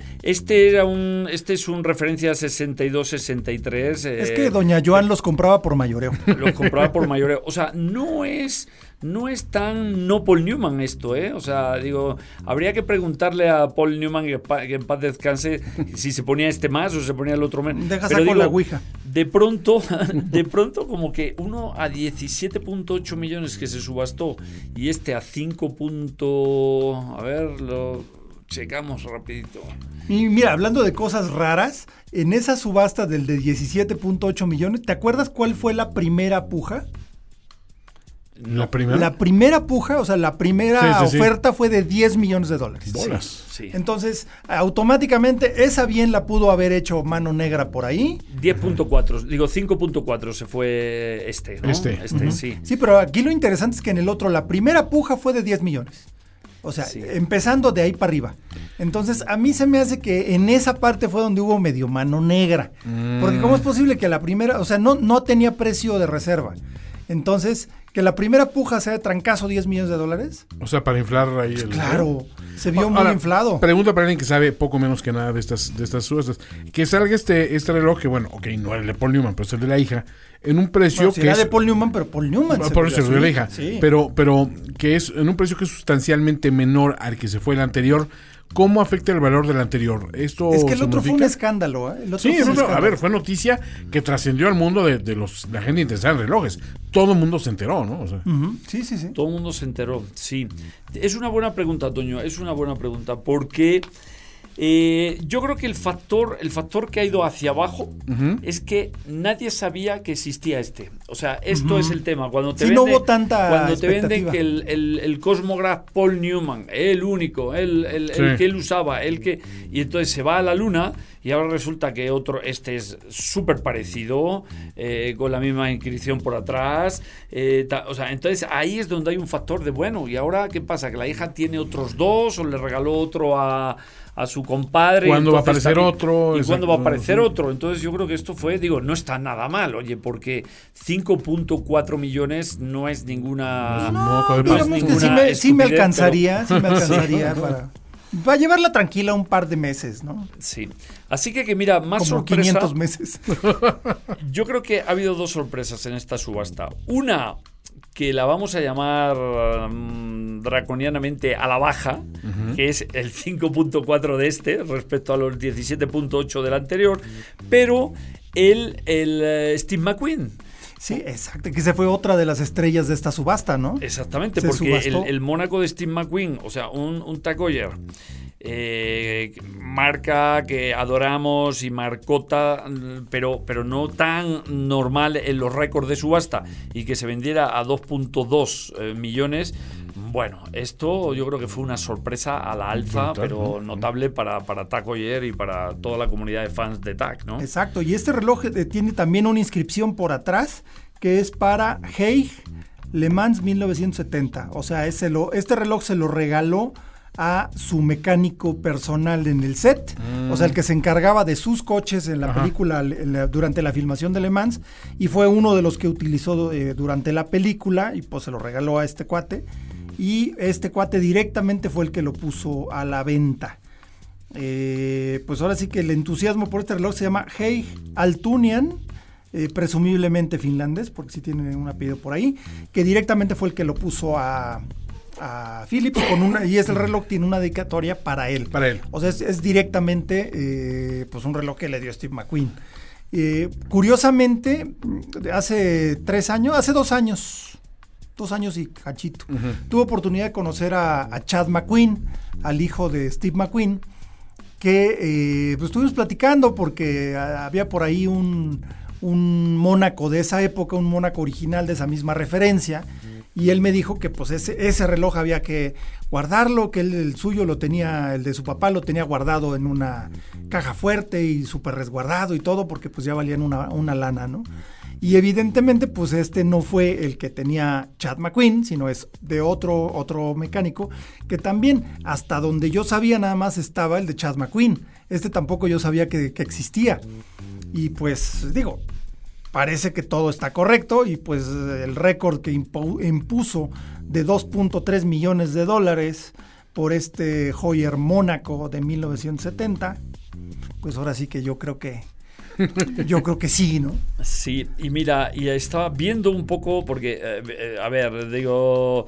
C: era un. Este es un referencia 62-63.
A: es que Doña Joan los compraba por mayoreo.
C: Los compraba por mayoreo. O sea, no es no es tan no Paul Newman esto, ¿eh? O sea, digo, habría que preguntarle a Paul Newman que, en paz descanse si se ponía este más o se ponía el otro menos.
A: Deja Pero la ouija.
C: De pronto, de pronto como que uno a 17.8 millones que se subastó y este a 5. a ver, lo checamos rapidito.
A: Y mira, hablando de cosas raras, en esa subasta del de 17.8 millones, ¿te acuerdas cuál fue la primera puja?
B: ¿La primera?
A: La primera puja, o sea, la primera oferta fue de 10 millones de dólares.
B: Sí,
A: Entonces, automáticamente, esa bien la pudo haber hecho mano negra por ahí.
C: 10.4, digo 5.4 se fue este, ¿no?
B: Este.
C: este sí.
A: Sí, pero aquí lo interesante es que en el otro, la primera puja fue de 10 millones. O sea, empezando de ahí para arriba. Entonces, a mí se me hace que en esa parte fue donde hubo medio mano negra. Porque ¿cómo es posible que la primera, o sea, no, no tenía precio de reserva? Entonces, que la primera puja sea de trancazo 10 millones de dólares.
B: O sea, para inflar ahí
A: el. Claro, se vio muy inflado.
B: Pregunta para alguien que sabe poco menos que nada de estas, de estas subastas. Que salga este, este reloj, que bueno, ok, no es el de Paul Newman, pero es el de la hija, en un precio que.
A: Era de Paul Newman, pero Paul Newman.
B: por eso de la hija. Pero, pero que es en un precio que es sustancialmente menor al que se fue el anterior. ¿Cómo afecta el valor del anterior? Esto
A: es que el otro fue un escándalo. ¿eh?
B: sí, a ver, fue noticia que trascendió al mundo de, los, la gente interesada en relojes. Todo el mundo se enteró, ¿no?
A: Sí, sí, sí.
C: Todo el mundo se enteró, sí. Es una buena pregunta, Toño, es una buena pregunta. Porque Eh, yo creo que el factor, el factor que ha ido hacia abajo es que nadie sabía que existía este. O sea, esto es el tema. Cuando te
A: Sí, no hubo tanta
C: Cuando te venden que el, el, el Cosmograph Paul Newman, el único, el, el- el
B: Sí.
C: que él usaba, el que. Y entonces se va a la luna y ahora resulta que otro, este es súper parecido, eh, con la misma inscripción por atrás. eh, ta- o sea, entonces ahí es donde hay un factor de bueno. ¿Y ahora qué pasa? ¿Que la hija tiene otros dos o le regaló otro a, a su compadre?
B: ¿Cuándo va a aparecer
C: también-
B: otro?
C: ¿Y cuándo va a aparecer otro? Entonces yo creo que esto fue, digo, no está nada mal, oye, porque 5.4 millones no es ninguna...
B: No, moco de
A: Digamos que sí me, sí me alcanzaría, sí me alcanzaría para, para llevarla tranquila un par de meses, ¿no?
C: Sí. Así que, que mira, más
A: Como
C: sorpresa.
A: 500 meses.
C: Yo creo que ha habido dos sorpresas en esta subasta. Una que la vamos a llamar mm, draconianamente a la baja, que es el 5.4 de este respecto a los 17.8 del anterior, pero el, el eh, Steve McQueen.
A: Sí, exacto, que se fue otra de las estrellas de esta subasta, ¿no?
C: Exactamente,
A: Se
C: porque el, Mónaco de Steve McQueen, o sea, un, un Tag eh, marca que adoramos y marcota, pero, pero no tan normal en los récords de subasta y que se vendiera a 2.2 eh, millones. Bueno, esto yo creo que fue una sorpresa a la alza,
B: Brutal,
C: pero notable para, para Tag Heuer y para toda la comunidad de fans de Tag, ¿no?
A: Exacto, y este reloj eh, tiene también una inscripción por atrás que es para Haig Le Mans 1970. O sea, ese lo- este reloj se lo regaló a su mecánico personal en el set, o sea, el que se encargaba de sus coches en la
B: Ajá.
A: película en la- durante la filmación de Le Mans, y fue uno de los que utilizó eh, durante la película, y pues se lo regaló a este cuate, y este cuate directamente fue el que lo puso a la venta. Eh, pues ahora sí que el entusiasmo por este reloj se llama Hei Altunian, eh, presumiblemente finlandés, porque sí tiene un apellido por ahí, que directamente fue el que lo puso a, a Philips con una, y ese reloj tiene una dedicatoria para él.
B: Para él.
A: O sea, es, es directamente eh, pues un reloj que le dio Steve McQueen. Curiosamente, hace tres años, hace dos años, dos años y cachito, tuve oportunidad de conocer a, a Chad McQueen, al hijo de Steve McQueen, que eh, pues estuvimos platicando porque ah, había por ahí un, un Mónaco de esa época, un Mónaco original de esa misma referencia, y él me dijo que pues ese, ese reloj había que guardarlo, que él, el suyo lo tenía, el de su papá lo tenía guardado en una caja fuerte y súper resguardado y todo, porque pues ya valían una, una lana, ¿no? Y evidentemente, pues este no fue el que tenía Chad McQueen, sino es de otro, otro mecánico, que también, hasta donde yo sabía nada más estaba el de Chad McQueen. Este tampoco yo sabía que, existía. Y pues digo, parece que todo está correcto y pues el récord que impu- impuso de 2.3 millones de dólares por este Hoyer Mónaco de 1970, pues ahora sí que yo creo que yo creo que sí, ¿no?
C: Sí, y mira, y estaba viendo un poco, porque, eh, eh, a ver, digo,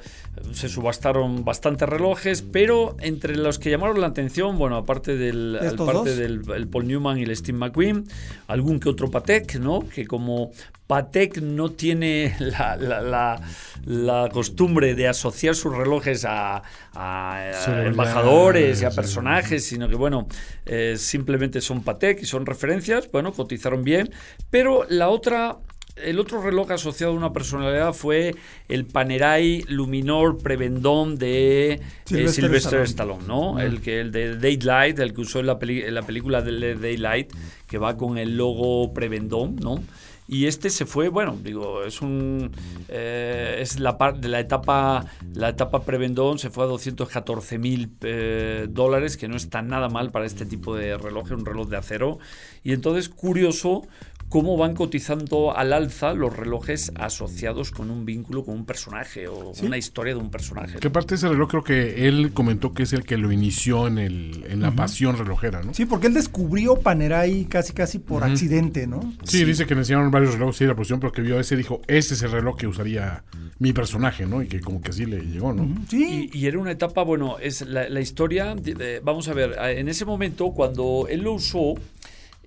C: se subastaron bastantes relojes, pero entre los que llamaron la atención, bueno, aparte del,
A: ¿De estos
C: aparte
A: dos?
C: del el Paul Newman y el Steve McQueen, algún que otro Patek, ¿no? Que como Patek no tiene la, la- la- la costumbre de asociar sus relojes a, a,
B: Celebridades,
C: embajadores y a personajes, sino que bueno, eh, simplemente son Patek y son referencias, bueno, cotizaron bien, pero la otra, el otro reloj asociado a una personalidad fue el Panerai Luminor Prevendón de eh,
A: Sylvester Stallone.
C: Stallone, ¿no? El que el de Daylight, el que usó en la, peli- en la película de Daylight, que va con el logo Prevendón, ¿no? Y este se fue, bueno, digo, es un eh, es la parte de la etapa la etapa Prevendón se fue a 214 mil eh, dólares, que no está nada mal para este tipo de reloj, un reloj de acero. Y entonces curioso cómo van cotizando al alza los relojes asociados con un vínculo con un personaje o una historia de un personaje.
B: Que parte de ese reloj creo que él comentó que es el que lo inició en, el, en la pasión relojera, ¿no?
A: Sí, porque él descubrió Panerai casi casi por accidente, ¿no?
B: Sí, dice que le enseñaron varios relojes sí, de la producción, pero que vio ese dijo, este es el reloj que usaría mi personaje, ¿no? Y que como que así le llegó, ¿no?
A: Sí,
C: Y, y era una etapa, bueno, es la, la historia, de- de- vamos a ver, en ese momento cuando él lo usó,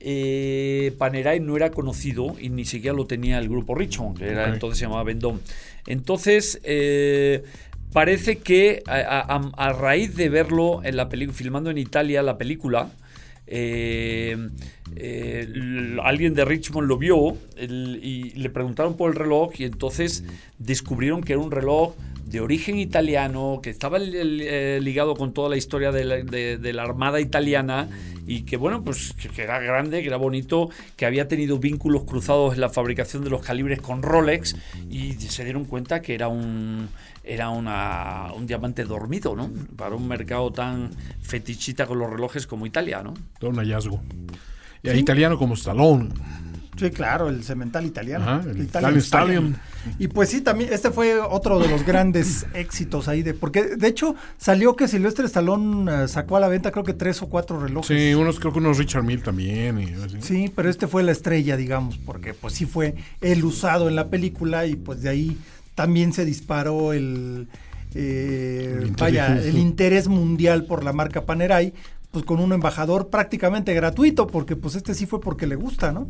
C: eh, Panerai no era conocido y ni siquiera lo tenía el grupo Richmond, que era entonces se llamaba Vendôme. Entonces, eh, parece que a, raíz de verlo en la película, filmando en Italia la película, eh, eh, alguien de Richmond lo vio y le preguntaron por el reloj y entonces descubrieron que era un reloj de origen italiano, que estaba eh, ligado con toda la historia de la, Armada italiana y que, bueno, pues que, era grande, que era bonito, que había tenido vínculos cruzados en la fabricación de los calibres con Rolex y se dieron cuenta que era un, era una, un diamante dormido, ¿no? Para un mercado tan fetichita con los relojes como Italia, ¿no?
B: Todo un hallazgo. Y italiano como Stallone.
A: Sí, claro, el cemental italiano.
B: Ajá, el Italian Stallion.
A: Y pues sí, también este fue otro de los grandes éxitos ahí de porque de hecho salió que Silvestre Stallone eh, sacó a la venta creo que tres o cuatro relojes.
B: Sí, unos creo que unos Richard Mille también.
A: Sí, pero este fue la estrella, digamos, porque pues sí fue el usado en la película y pues de ahí también se disparó el, eh, vaya, el interés mundial por la marca Panerai, pues con un embajador prácticamente gratuito, porque pues este sí fue porque le gusta, ¿no?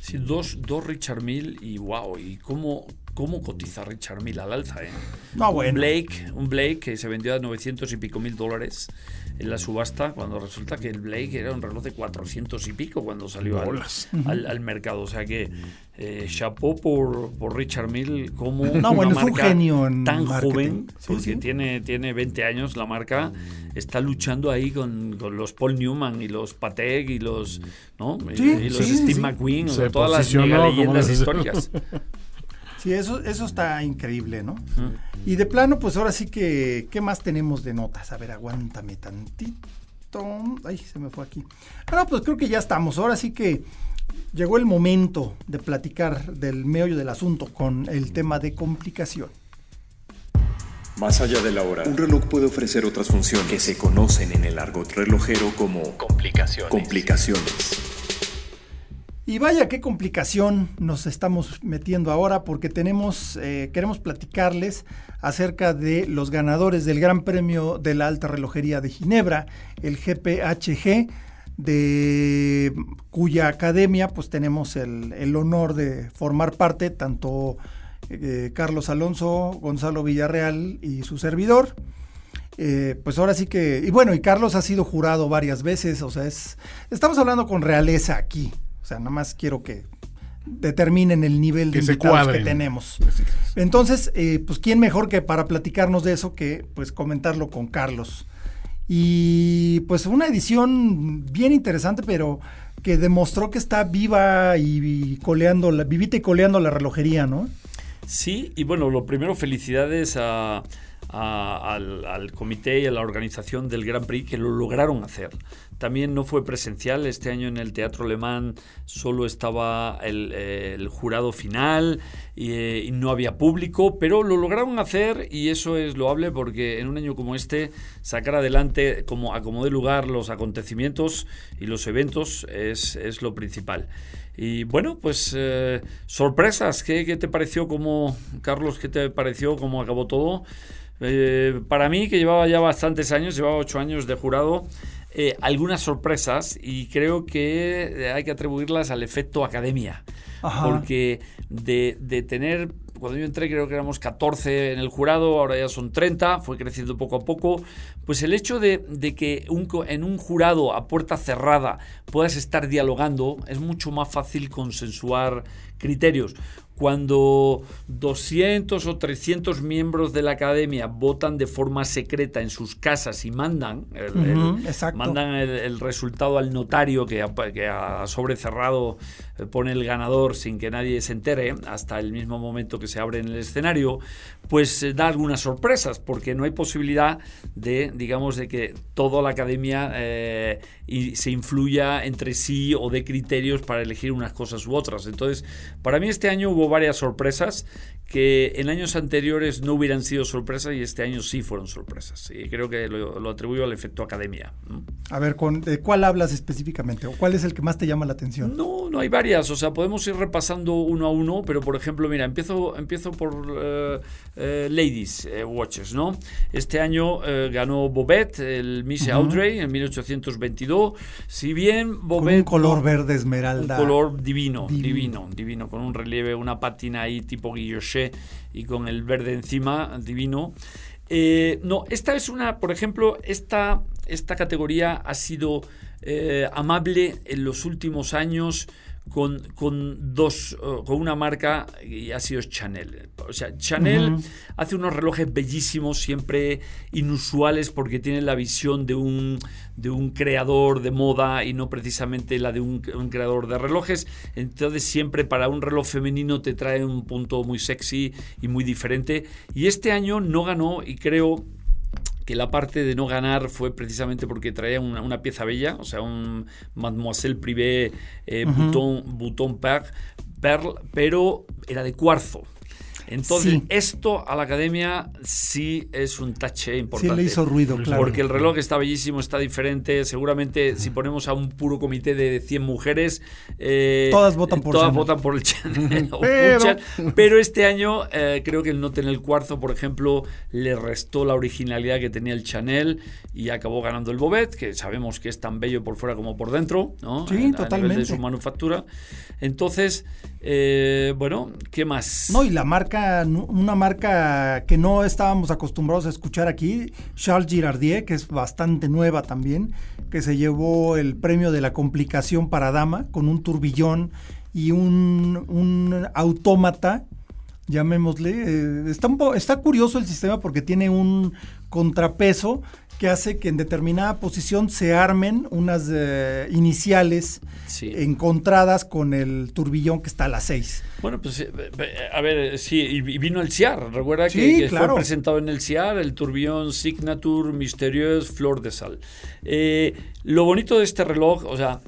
C: Sí, dos, dos Richard Mill y wow, y cómo, cómo cotiza Richard Mill al alza, ¿eh?
A: No, bueno.
C: Un Blake, un Blake que se vendió a 900 y pico mil dólares en la subasta, cuando resulta que el Blake era un reloj de 400 y pico cuando salió al, al, mercado. O sea que eh, chapeau por, por Richard Mill como
A: no, una marca
C: tan joven, porque Tiene, tiene 20 años la marca, está luchando ahí con, con los Paul Newman y los Patek y los, ¿no? y, los Steve McQueen, todas las leyendas históricas.
A: Sí, eso, eso está increíble, ¿no? Y de plano, pues ahora sí que, ¿qué más tenemos de notas? A ver, aguántame tantito. Ay, se me fue aquí. Ah, pues creo que ya estamos. Ahora sí que llegó el momento de platicar del meollo del asunto con el tema de complicación.
E: Más allá de la hora, un reloj puede ofrecer otras funciones que se conocen en el argot relojero como complicaciones. complicaciones.
A: Y vaya qué complicación nos estamos metiendo ahora porque tenemos, eh, queremos platicarles acerca de los ganadores del Gran Premio de la Alta Relojería de Ginebra, el GPHG, de cuya academia pues tenemos el, honor de formar parte tanto eh, Carlos Alonso, Gonzalo Villarreal y su servidor. Eh, pues ahora sí que, y bueno, y Carlos ha sido jurado varias veces, o sea, es, estamos hablando con realeza aquí, o sea, nada más quiero que determinen el nivel de invitados que tenemos. Entonces, eh, pues quién mejor que para platicarnos de eso que pues comentarlo con Carlos. Y pues una edición bien interesante, pero que demostró que está viva y, coleando, la, vivita y coleando la relojería, ¿no?
C: Sí, y bueno, lo primero, felicidades a, al, al, comité y a la organización del Grand Prix que lo lograron hacer. También no fue presencial, este año en el Teatro Alemán solo estaba el, jurado final eh, y, no había público, pero lo lograron hacer y eso es loable porque en un año como este sacar adelante como acomode lugar los acontecimientos y los eventos es, es lo principal. Y bueno, pues eh, sorpresas, ¿Qué, ¿Qué, te pareció como, Carlos, qué te pareció cómo acabó todo? Eh, para mí, que llevaba ya bastantes años, llevaba ocho años de jurado, eh, algunas sorpresas y creo que hay que atribuirlas al efecto academia. Porque de, de, tener, cuando yo entré creo que éramos 14 en el jurado, ahora ya son 30, fue creciendo poco a poco, pues el hecho de, de que un, en un jurado a puerta cerrada puedas estar dialogando es mucho más fácil consensuar criterios cuando 200 o 300 miembros de la academia votan de forma secreta en sus casas y mandan el, mandan el, resultado al notario que, que a sobre cerrado eh, pone el ganador sin que nadie se entere hasta el mismo momento que se abre en el escenario, pues eh, da algunas sorpresas porque no hay posibilidad de, digamos, de que toda la academia eh, se influya entre sí o de criterios para elegir unas cosas u otras. Entonces, para mí este año hubo varias sorpresas que en años anteriores no hubieran sido sorpresas y este año sí fueron sorpresas. Y creo que lo, atribuyo al efecto academia.
A: A ver, ¿con, ¿de cuál hablas específicamente? ¿O cuál es el que más te llama la atención?
C: No, no hay varias. O sea, podemos ir repasando uno a uno, pero por ejemplo, mira, empiezo, empiezo por eh, eh, Ladies eh, Watches, ¿no? Este año ganó Bobet, el Miss Audrey, en 1822. Si bien Bobet...
A: un color verde esmeralda.
C: Un color divino, divino, divino, con un relieve, una patina ahí tipo guilloche y con el verde encima, divino. Eh, no, esta es una, por ejemplo, esta, esta categoría ha sido eh, amable en los últimos años con, con dos con una marca y ha sido Chanel. O sea, Chanel hace unos relojes bellísimos, siempre inusuales porque tiene la visión de un, de un creador de moda y no precisamente la de un, un, creador de relojes. Entonces siempre para un reloj femenino te trae un punto muy sexy y muy diferente. Y este año no ganó y creo que la parte de no ganar fue precisamente porque traía una, una pieza bella, o sea, un Mademoiselle Privé eh, uh -huh. Bouton, Bouton Perle, pero era de cuarzo. Entonces, sí. esto a la academia sí es un tache importante.
A: Sí, le hizo ruido, claro.
C: Porque el reloj está bellísimo, está diferente. Seguramente, si ponemos a un puro comité de 100 mujeres.
A: Eh, todas votan por
C: Todas votan por el Chanel. pero... pero... este año, eh, creo que el no tener el cuarzo, por ejemplo, le restó la originalidad que tenía el Chanel y acabó ganando el Bobet, que sabemos que es tan bello por fuera como por dentro, ¿no?
A: Sí,
C: a,
A: totalmente.
C: A nivel de su manufactura. Entonces, eh, bueno, ¿qué más?
A: No, y la marca, una marca que no estábamos acostumbrados a escuchar aquí, Charles Girardier, que es bastante nueva también, que se llevó el premio de la complicación para dama con un turbillón y un, un autómata llamémosle. Eh, está, está curioso el sistema porque tiene un contrapeso que hace que en determinada posición se armen unas eh, iniciales sí. encontradas con el turbillón que está a las 6.
C: Bueno, pues a ver, sí, y vino el CIAR, recuerda sí, que, que claro. fue presentado en el CIAR el turbillón Signature Mysterious Flor de Sal. Eh, lo bonito de este reloj, o sea,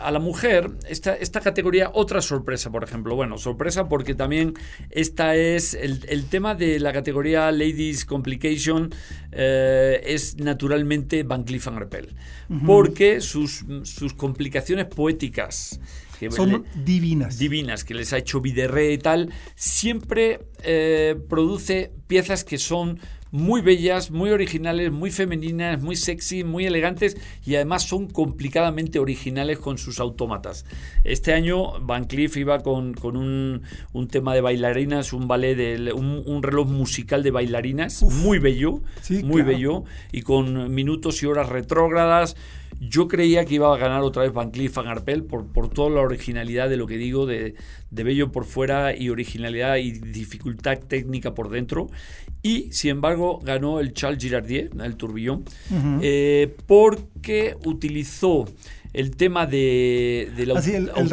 C: a la mujer, esta, esta categoría, otra sorpresa, por ejemplo. Bueno, sorpresa porque también esta es el, el tema de la categoría Ladies Complication eh, es naturalmente Van Cleef Arpels, uh -huh. porque sus, sus complicaciones poéticas
A: que son le, divinas.
C: Divinas, que les ha hecho Viderre y tal, siempre eh, produce piezas que son muy bellas, muy originales, muy femeninas, muy sexy, muy elegantes y además son complicadamente originales con sus autómatas. Este año Van Cleef iba con, con un, un, tema de bailarinas, un ballet, de, un, un reloj musical de bailarinas, Uf, muy bello,
A: sí,
C: muy
A: claro.
C: bello y con minutos y horas retrógradas. Yo creía que iba a ganar otra vez Van Cleef Van Arpel por, por toda la originalidad de lo que digo, de, de bello por fuera y originalidad y dificultad técnica por dentro. Y, sin embargo, ganó el Charles Girardier, el turbillón, uh -huh. eh, porque utilizó el tema de, de la
A: Así, el, el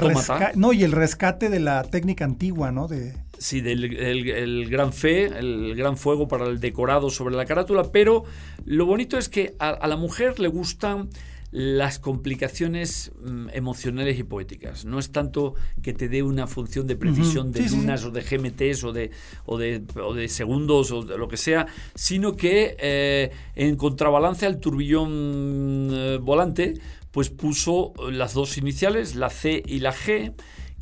A: no, y el rescate de la técnica antigua, ¿no? De...
C: Sí, del el, el, gran fe, el gran fuego para el decorado sobre la carátula, pero lo bonito es que a, a la mujer le gustan las complicaciones mm, emocionales y poéticas. No es tanto que te dé una función de precisión uh -huh. de sí, lunas sí. o de GMTs o de, o, de, o de segundos o de lo que sea, sino que eh, en contrabalance al turbillón eh, volante, pues puso las dos iniciales, la C y la G,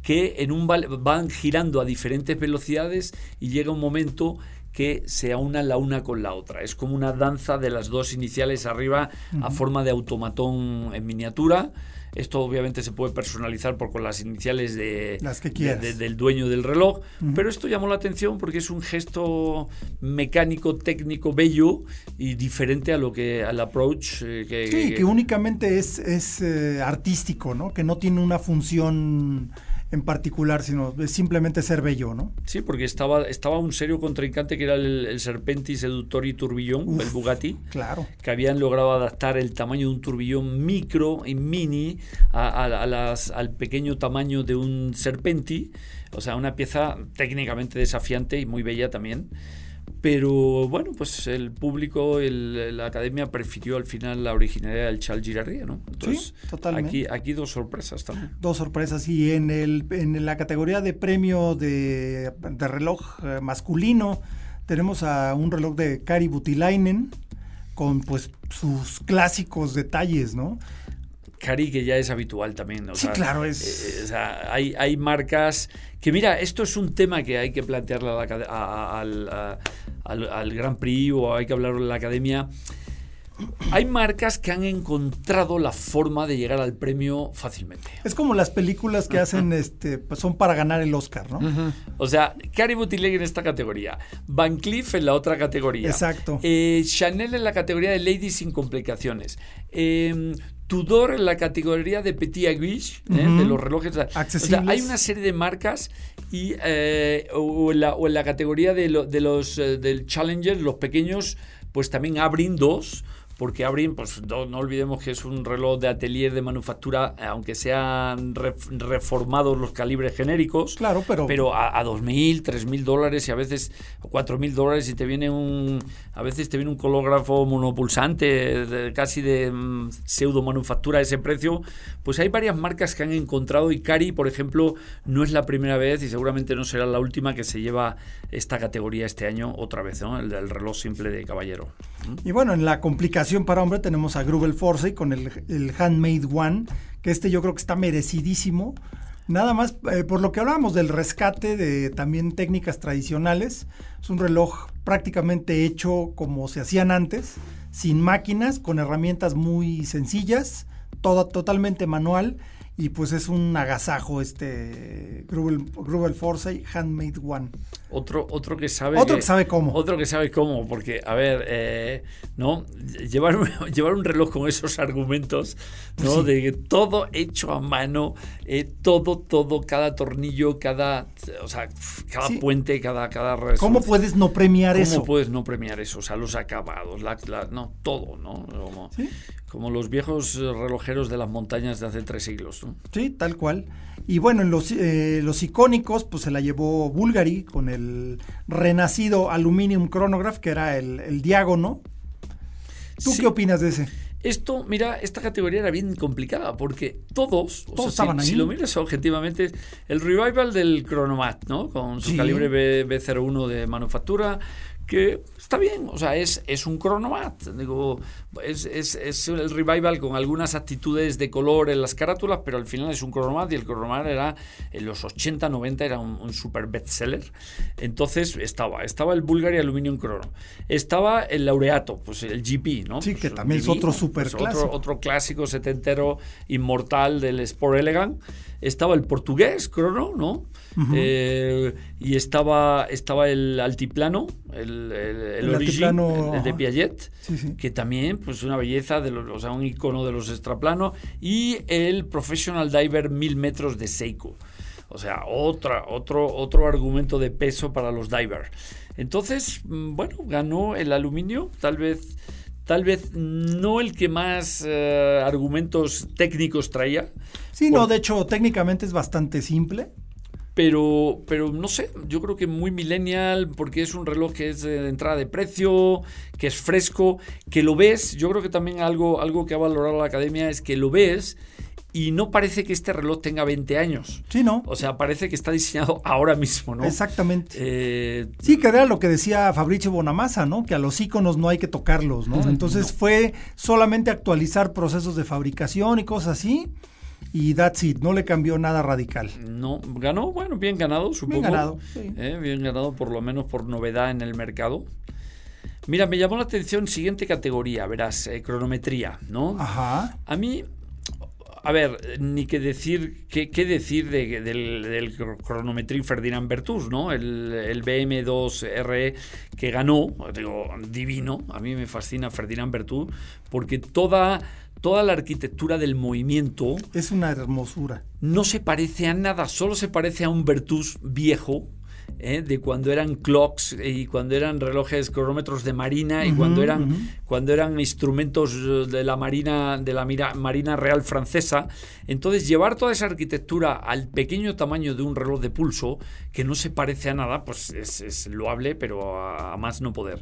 C: que en un van girando a diferentes velocidades y llega un momento que se aúnan la una con la otra. Es como una danza de las dos iniciales arriba uh -huh. a forma de automatón en miniatura. Esto obviamente se puede personalizar por con las iniciales de,
A: las que
C: de, de del dueño del reloj, uh -huh. pero esto llamó la atención porque es un gesto mecánico, técnico, bello y diferente a lo que al approach eh, que,
A: sí, que, que, únicamente es, es eh, artístico, ¿no? Que no tiene una función en particular, sino simplemente ser bello, ¿no?
C: Sí, porque estaba, estaba un serio contrincante que era el, el Serpenti Seductori Turbillón, Uf, el Bugatti,
A: claro.
C: que habían logrado adaptar el tamaño de un turbillón micro y mini a, a, a las, al pequeño tamaño de un Serpenti, o sea, una pieza técnicamente desafiante y muy bella también. Pero bueno, pues el público, el, la academia prefirió al final la originalidad del Charles Girardier, ¿no?
A: Entonces, sí, totalmente.
C: Aquí, aquí dos sorpresas también.
A: Dos sorpresas. Y en, el, en la categoría de premio de, de reloj eh, masculino, tenemos a un reloj de Kari Butilainen con pues sus clásicos detalles, ¿no?
C: Cari que ya es habitual también. O
A: sí,
C: sea,
A: claro, es...
C: Eh, o sea, hay, hay marcas que, mira, esto es un tema que hay que plantearle a la, a, a, al, al, Gran Prix o hay que hablarlo en la academia. hay marcas que han encontrado la forma de llegar al premio fácilmente.
A: Es como las películas que hacen, este, pues son para ganar el Oscar, ¿no?
C: O sea, Cari Boutillier en esta categoría, Van Cleef en la otra categoría.
A: Exacto.
C: Eh, Chanel en la categoría de Ladies sin complicaciones. Eh, Tudor en la categoría de Petit Aiguille, ¿eh? de los relojes.
A: Accesibles.
C: O sea, hay una serie de marcas y, eh, o, en la, o, en la, categoría de, lo, de los eh, del Challenger, los pequeños, pues también abren dos porque Abrin, pues no, no, olvidemos que es un reloj de atelier de manufactura, aunque sean re, reformados los calibres genéricos.
A: Claro, pero.
C: Pero a, a 2.000, 3.000 dólares y a veces 4.000 dólares y te viene un. A veces te viene un cológrafo monopulsante, de, casi de um, pseudo manufactura a ese precio. Pues hay varias marcas que han encontrado y Cari, por ejemplo, no es la primera vez y seguramente no será la última que se lleva esta categoría este año otra vez, ¿no? El del reloj simple de caballero.
A: Y bueno, en la complicación para hombre tenemos a Grubel Forsey con el, Handmade One, que este yo creo que está merecidísimo. Nada más, eh, por lo que hablábamos del rescate de también técnicas tradicionales, es un reloj prácticamente hecho como se hacían antes, sin máquinas, con herramientas muy sencillas, todo totalmente manual y pues es un agasajo este Grubel, Grubel Forsey Handmade One.
C: Otro, otro que sabe
A: otro que, que, sabe cómo
C: otro que sabe cómo porque a ver eh, no llevar llevar un reloj con esos argumentos no sí. de que todo hecho a mano eh, todo todo cada tornillo cada o sea cada sí. puente cada cada
A: cómo puedes no premiar
C: ¿Cómo
A: eso
C: cómo puedes no premiar eso o sea los acabados la, la, no todo no como, ¿Sí? Como los viejos relojeros de las montañas de hace tres siglos ¿no?
A: sí tal cual y bueno, en los, eh, los icónicos, pues se la llevó Bulgari con el renacido Aluminium Chronograph, que era el, el diágono. ¿Tú sí. qué opinas de ese?
C: Esto, mira, esta categoría era bien complicada porque todos,
A: todos
C: o sea,
A: estaban
C: si,
A: ahí.
C: si, lo miras objetivamente, el revival del Chronomat, ¿no? Con su
A: Sí.
C: calibre B, B01 de manufactura, que está bien, o sea, es, es un cronomat, digo, es, es, es, el revival con algunas actitudes de color en las carátulas, pero al final es un cronomat y el cronomat era, en los 80, 90 era un, un super bestseller, entonces estaba, estaba el Bulgari Aluminium Chrono, estaba el Laureato, pues el GP, ¿no?
A: Sí, que
C: Pues,
A: también es otro super
C: pues,
A: clásico.
C: Otro, otro clásico setentero inmortal del Sport Elegant, estaba el portugués Chrono, ¿no?
A: Uh -huh.
C: eh, y estaba, estaba el altiplano, el, el, el,
A: El altiplano,
C: el, de. Piaget,
A: Sí, sí.
C: que también, pues una belleza, de los, o sea, un icono de los extraplanos, y el Professional Diver 1000 metros de Seiko. O sea, otra, otro, otro argumento de peso para los divers. Entonces, mm, bueno, ganó el aluminio, tal vez, tal vez no el que más eh, argumentos técnicos traía,
A: Sí, no, de hecho, técnicamente es bastante simple.
C: Pero, pero no sé, yo creo que muy millennial, porque es un reloj que es de entrada de precio, que es fresco, que lo ves, yo creo que también algo, algo que ha valorado la academia es que lo ves y no parece que este reloj tenga 20 años.
A: Sí, ¿no?
C: O sea, parece que está diseñado ahora mismo, ¿no?
A: Exactamente.
C: Eh,
A: Sí, que era lo que decía Fabricio Bonamassa, ¿no? Que a los iconos no hay que tocarlos, ¿no? Entonces fue solamente actualizar procesos de fabricación y cosas así. Y that's it, no le cambió nada radical.
C: no, ganó, bueno, bien ganado, supongo.
A: Bien ganado, sí.
C: Eh, bien ganado, por lo menos por novedad en el mercado. Mira, me llamó la atención siguiente categoría, verás, eh, cronometría, ¿no?
A: Ajá.
C: A mí, a ver, ni que decir, qué, qué decir de- del, del cronometría Ferdinand Bertus, ¿no? El, el BM2RE que ganó, digo, divino, a mí me fascina Ferdinand Bertus, porque toda, toda la arquitectura del movimiento
A: Es una hermosura.
C: no se parece a nada, solo se parece a un Bertus viejo. ¿eh? de cuando eran clocks y cuando eran relojes cronómetros de marina y cuando eran cuando eran instrumentos de la marina de la mira- marina real francesa entonces llevar toda esa arquitectura al pequeño tamaño de un reloj de pulso que no se parece a nada pues es, es loable pero a, a más no poder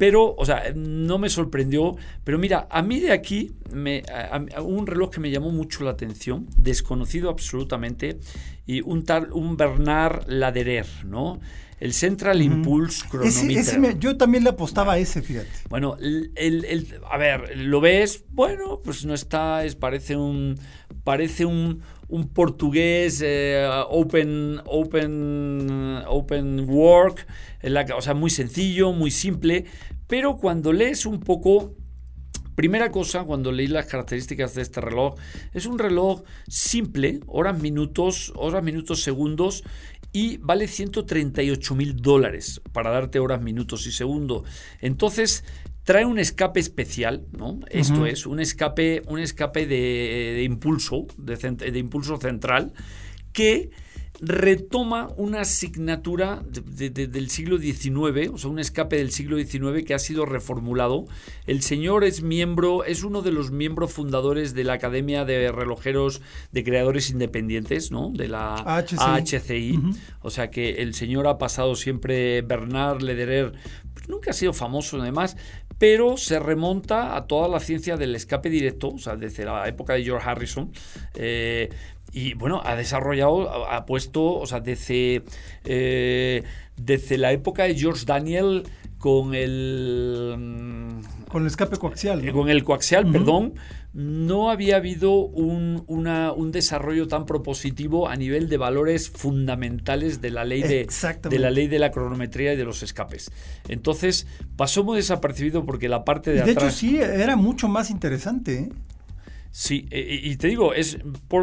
C: pero, o sea, no me sorprendió. Pero mira, a mí de aquí, me, a- a- un reloj que me llamó mucho la atención, desconocido absolutamente, y un tal, un Bernard Laderer, ¿no? El Central Impulse
A: Ese,
C: Chronometer.
A: ese me- yo también le apostaba a ese, fíjate.
C: Bueno, el, el- el- a ver, lo ves, bueno, pues no está, es, parece un, parece un, un portugués eh, open, open, open work, en o sea, muy sencillo, muy simple, pero cuando lees un poco Primera cosa, cuando leí las características de este reloj, es un reloj simple, horas, minutos, horas, minutos, segundos, y vale 138 mil dólares para darte horas, minutos y segundos. Entonces, trae un escape especial, ¿no? Esto es, un escape, un escape de, impulso, de, impulso central, que retoma una asignatura del siglo XIX, o sea, un escape del siglo XIX que ha sido reformulado. El señor es miembro, es uno de los miembros fundadores de la Academia de Relojeros de Creadores Independientes, ¿no? De la AHCI. O sea que el señor ha pasado siempre, Bernard Lederer, pues nunca ha sido famoso además, pero se remonta a toda la ciencia del escape directo, o sea, desde la época de George Harrison. Eh, y bueno, ha desarrollado, ha, puesto, o sea, desde, eh, desde la época de George Daniel con el...
A: Mm, con el escape coaxial.
C: Con el coaxial, perdón. No había habido un, un, desarrollo tan propositivo a nivel de valores fundamentales de la ley de, de la ley de la cronometría y de los escapes. Entonces, pasó muy desapercibido porque la parte de,
A: y de
C: hecho,
A: sí, era mucho más interesante. ¿eh?
C: Sí, e, e, y te digo, es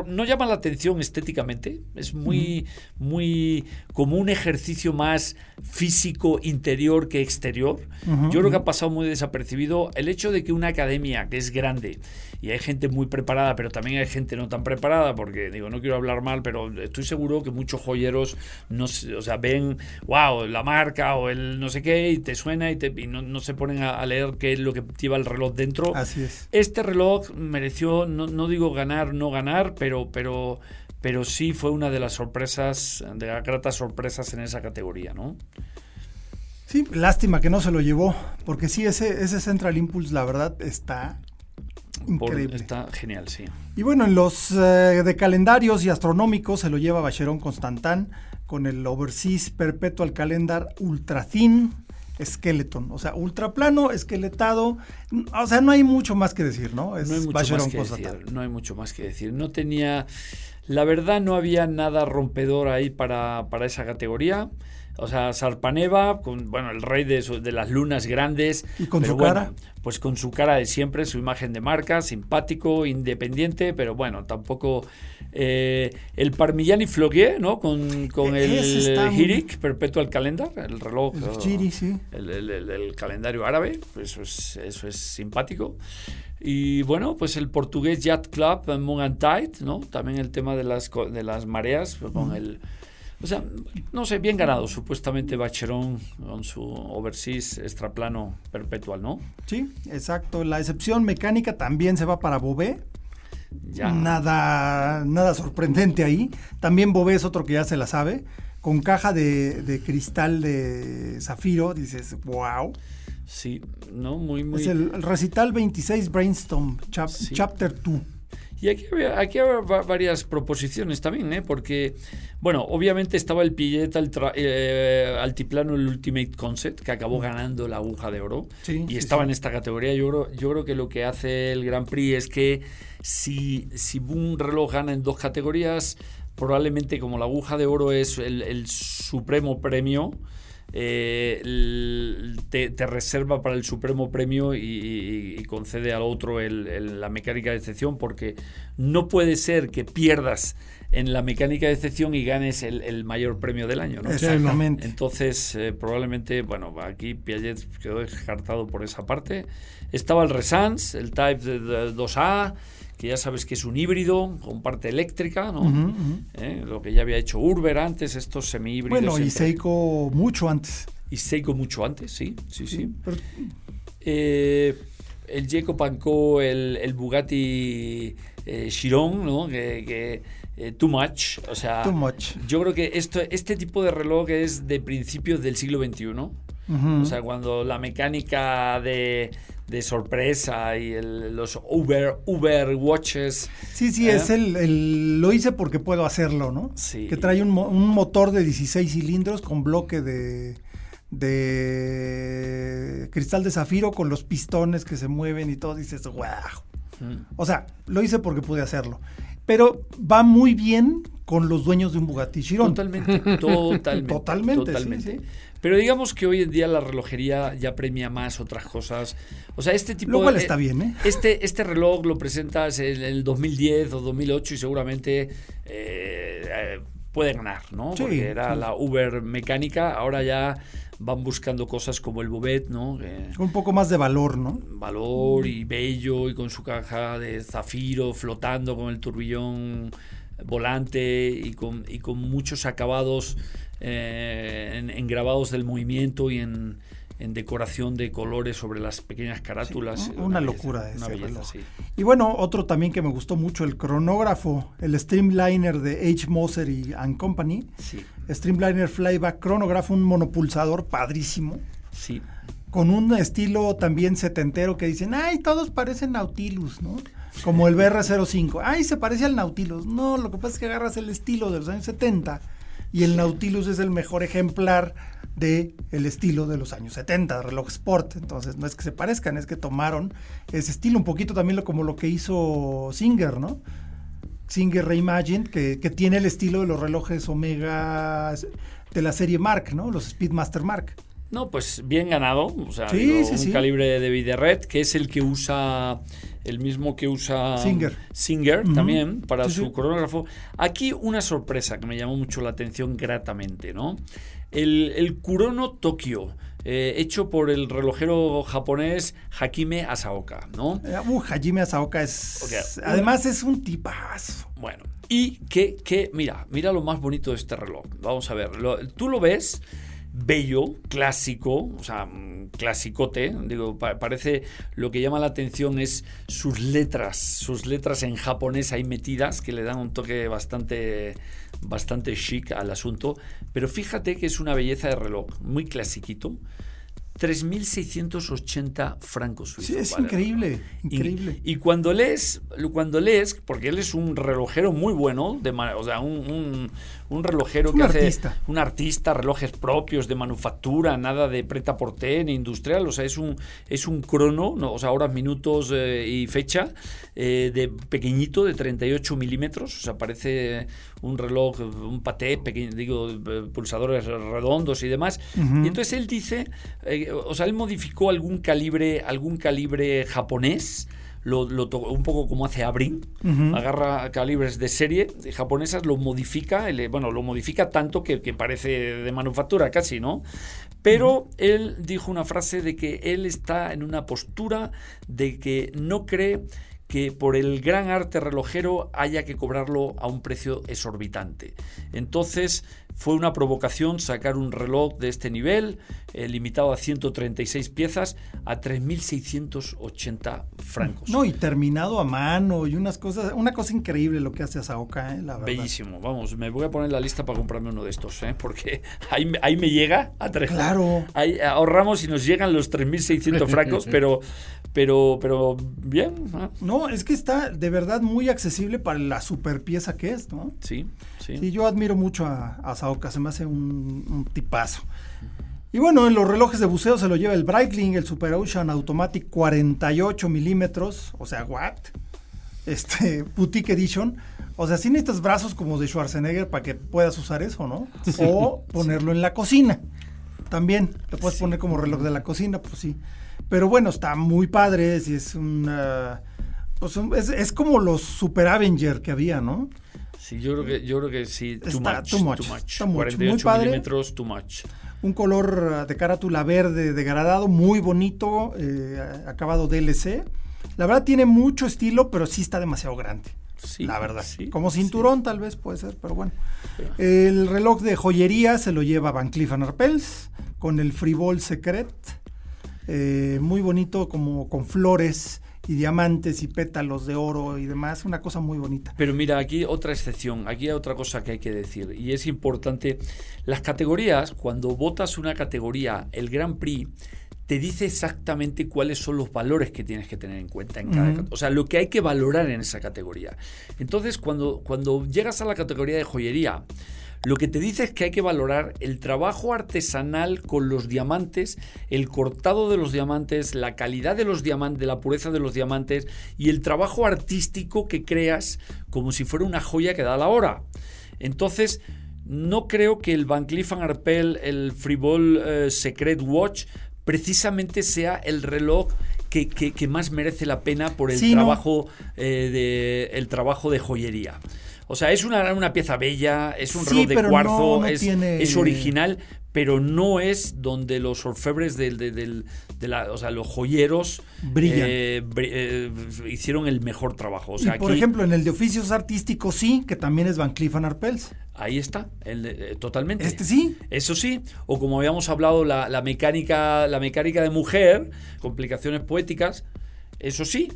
C: no llama la atención estéticamente, es muy, muy como un ejercicio más físico interior que exterior. Yo creo que ha pasado muy desapercibido el hecho de que una academia que es grande y hay gente muy preparada, pero también hay gente no tan preparada, porque digo, no quiero hablar mal, pero estoy seguro que muchos joyeros no, o sea, ven, wow, la marca o el no sé qué, y te suena y, te, no, se ponen a, leer qué es lo que lleva el reloj dentro.
A: Así es.
C: Este reloj mereció, no, no digo ganar, no ganar, pero, pero, pero sí fue una de las sorpresas, de las gratas sorpresas en esa categoría, ¿no?
A: Sí, lástima que no se lo llevó, porque sí, ese, ese Central Impulse, la verdad, está Increíble.
C: está genial, sí.
A: Y bueno, en los eh, de calendarios y astronómicos se lo lleva Bacheron Constantin con el Overseas Perpetual Calendar Ultra Thin Skeleton. O sea, ultra plano, esqueletado. O sea, no hay mucho más que decir, ¿no?
C: Es no hay mucho más que decir. No hay mucho más que decir. No tenía. La verdad, no había nada rompedor ahí para, para esa categoría. O sea, Sarpaneva, con, bueno, el rey de, de las lunas grandes.
A: ¿Y con su cara?
C: Pues con su cara de siempre, su imagen de marca, simpático, independiente, pero bueno, tampoco... Eh, el Parmigiani Floguier, ¿no? Con, con e-, el Hirik, Perpetual Calendar, el reloj.
A: El, sí.
C: el, calendario árabe, pues eso es, eso es simpático. Y bueno, pues el portugués Yacht Club, Moon and Tide, ¿no? También el tema de las, de las mareas, pues con el o sea, no sé, bien ganado supuestamente Bacherón con su overseas extraplano perpetual, ¿no?
A: Sí, exacto. La excepción mecánica también se va para Bobé. Ya. Nada, nada sorprendente ahí. También Bobé es otro que ya se la sabe. Con caja de, cristal de zafiro, dices, wow.
C: Sí, no, muy, muy.
A: Es el, recital 26 Brainstorm, Chapter 2.
C: Y aquí había, aquí varias proposiciones también, ¿eh? porque, bueno, obviamente estaba el Pillet eh, Altiplano, el Ultimate Concept, que acabó ganando la aguja de oro, y estaba en esta categoría. Yo creo, yo creo que lo que hace el Grand Prix es que si, si un reloj gana en dos categorías, probablemente como la aguja de oro es el, el supremo premio, eh, te, reserva para el supremo premio y, concede al otro la mecánica de excepción porque no puede ser que pierdas en la mecánica de excepción y ganes el, mayor premio del año. ¿no?
A: Exactamente.
C: Entonces, eh, probablemente, bueno, aquí Piaget quedó descartado por esa parte. Estaba el Resans, el Type 2A que ya sabes que es un híbrido con parte eléctrica, ¿no? ¿Eh? Lo que ya había hecho Urber antes, estos semi-híbridos.
A: Bueno, y Seiko mucho antes.
C: Y Seiko mucho antes, sí, sí, sí. Eh, el Jacob Panko, el, el Bugatti eh, Chiron, ¿no? Que, eh, too much, o sea,
A: too much.
C: yo creo que esto, este tipo de reloj es de principios del siglo XXI. O sea, cuando la mecánica de, de sorpresa y los Uber, Uber Watches.
A: Sí, sí, es ¿eh? el, Lo hice porque puedo hacerlo, ¿no?
C: Sí.
A: Que trae un, un motor de 16 cilindros con bloque de, de cristal de zafiro con los pistones que se mueven y todo. Dices, wow. O sea, lo hice porque pude hacerlo. pero va muy bien con los dueños de un Bugatti Chiron.
C: Totalmente, totalmente.
A: totalmente,
C: totalmente. Pero digamos que hoy en día la relojería ya premia más otras cosas. O sea, este tipo
A: Lo cual
C: de,
A: está bien, ¿eh?
C: Este, este reloj lo presentas en el 2010 o 2008 y seguramente eh, puede ganar, ¿no?
A: Sí,
C: Porque era
A: sí.
C: la Uber mecánica, ahora ya van buscando cosas como el Bobet, ¿no?
A: Un poco más de valor, ¿no?
C: valor y bello y con su caja de zafiro flotando con el turbillón volante y con, y con muchos acabados eh, en, en grabados del movimiento y en, en decoración de colores sobre las pequeñas carátulas.
A: Sí, una locura
C: Una
A: ese
C: belleza,
A: reloj.
C: sí.
A: Y bueno, otro también que me gustó mucho, el cronógrafo, el Streamliner de H. Moser y and Company.
C: Sí,
A: Streamliner Flyback cronógrafo, un monopulsador padrísimo,
C: sí.
A: con un estilo también setentero que dicen, ay, todos parecen Nautilus, ¿no? Como el BR-05, ay, se parece al Nautilus. No, lo que pasa es que agarras el estilo de los años 70 y el Nautilus es el mejor ejemplar de el estilo de los años 70, reloj sport. Entonces, no es que se parezcan, es que tomaron ese estilo, un poquito también lo, como lo que hizo Singer, ¿no? Singer Reimagined, que, que tiene el estilo de los relojes Omega de la serie Mark, ¿no? Los Speedmaster Mark.
C: No, pues bien ganado. O sea,
A: Sí,
C: digo,
A: sí,
C: un
A: sí.
C: calibre de Videret, que es el que usa, el mismo que usa
A: Singer.
C: Singer también para su
A: sí.
C: cronógrafo. Aquí una sorpresa que me llamó mucho la atención gratamente, ¿no? El, el Kurono Tokyo, eh, hecho por el relojero japonés Hakime Asaoka, ¿no?
A: Uh, Hajime Asaoka es. Además, es un tipazo.
C: Bueno, y que, que, mira, mira lo más bonito de este reloj. Vamos a ver, lo- tú lo ves bello, clásico, o sea, mm, clasicote, digo, pa- parece lo que llama la atención es sus letras, sus letras en japonés ahí metidas que le dan un toque bastante bastante chic al asunto, pero fíjate que es una belleza de reloj, muy clasiquito. 3.680 francos
A: Sí,
C: suizos.
A: es
C: vale.
A: increíble. Increíble.
C: Y, cuando lees, cuando lees, porque él es un relojero muy bueno, de o sea, un, un- un relojero
A: Un
C: que hace
A: artista.
C: un artista, relojes propios de manufactura, nada de preta porté ni industrial, o sea, es un es un crono, no, o sea, horas, minutos eh, y fecha eh, de pequeñito de 38 milímetros, o sea, parece un reloj, un paté pequeño, digo, eh, pulsadores redondos y demás. Y entonces él dice, eh, o sea, él modificó algún calibre, algún calibre japonés. Lo, lo to- un poco como hace Abrin, agarra calibres de serie de japonesas, lo modifica, bueno, lo modifica tanto que, que parece de manufactura casi, ¿no? Pero él dijo una frase de que él está en una postura de que no cree que por el gran arte relojero haya que cobrarlo a un precio exorbitante. Entonces fue una provocación sacar un reloj de este nivel, eh, limitado a 136 piezas, a 3.680 francos.
A: No, y terminado a mano y unas cosas, una cosa increíble lo que hace Asaoka, ¿eh? la verdad.
C: Bellísimo, vamos, me voy a poner la lista para comprarme uno de estos, ¿eh? porque ahí, me- ahí me llega a tres.
A: Claro.
C: Ahí ahorramos y nos llegan los 3.600 francos, pero, pero, pero bien, ¿eh?
A: No, es que está de verdad muy accesible para la super pieza que es, ¿no?
C: sí, sí.
A: Sí, yo admiro mucho a, a Saoka, se me hace un, un tipazo. Y bueno, en los relojes de buceo se lo lleva el Breitling, el Super Ocean Automatic 48 milímetros, o sea, what? Este, Boutique Edition. O sea, sí necesitas brazos como de Schwarzenegger para que puedas usar eso, ¿no? O ponerlo en la cocina. También lo puedes poner como reloj de la cocina, pues sí. Pero bueno, está muy padre, si es una... Pues es, es como los Super Avenger que había, ¿no?
C: Sí, yo creo que, yo creo que sí, too
A: Está
C: much,
A: too much,
C: too much.
A: está mucho,
C: 48
A: muy padre.
C: milímetros, too much.
A: Un color ah, de carátula verde degradado, muy bonito, eh, acabado DLC. La verdad tiene mucho estilo, pero sí está demasiado grande.
C: Sí,
A: la verdad.
C: sí,
A: Como cinturón tal vez puede ser, pero bueno. El reloj de joyería se lo lleva Van Cleef Arpels con el Frivol Secret. eh, muy bonito como con flores y diamantes y pétalos de oro y demás. Una cosa muy bonita.
C: Pero mira, aquí otra excepción, aquí hay otra cosa que hay que decir, y es importante, las categorías, cuando votas una categoría, el Grand Prix, te dice exactamente cuáles son los valores que tienes que tener en cuenta en cada, o sea, lo que hay que valorar en esa categoría. Entonces, cuando, cuando llegas a la categoría de joyería, lo que te dice es que hay que valorar el trabajo artesanal con los diamantes, el cortado de los diamantes, la calidad de los diamantes, de la pureza de los diamantes y el trabajo artístico que creas como si fuera una joya que da la hora. Entonces, no creo que el Van Cleef Arpels, el Frivol eh, Secret Watch, precisamente sea el reloj que, más merece la pena por el trabajo eh, de el trabajo de joyería. O sea, es una, una pieza bella, es un reloj de cuarzo, es, original, pero no es donde los orfebres del, de la, o sea, los joyeros
A: brillan.
C: Eh, eh, hicieron el mejor trabajo. O sea,
A: por ejemplo, en el de oficios artísticos sí, que también es Van Cleef Arpels.
C: Ahí está, el eh, totalmente.
A: Este sí.
C: Eso sí, o como habíamos hablado, la, la, mecánica, la mecánica de mujer, complicaciones poéticas, eso sí,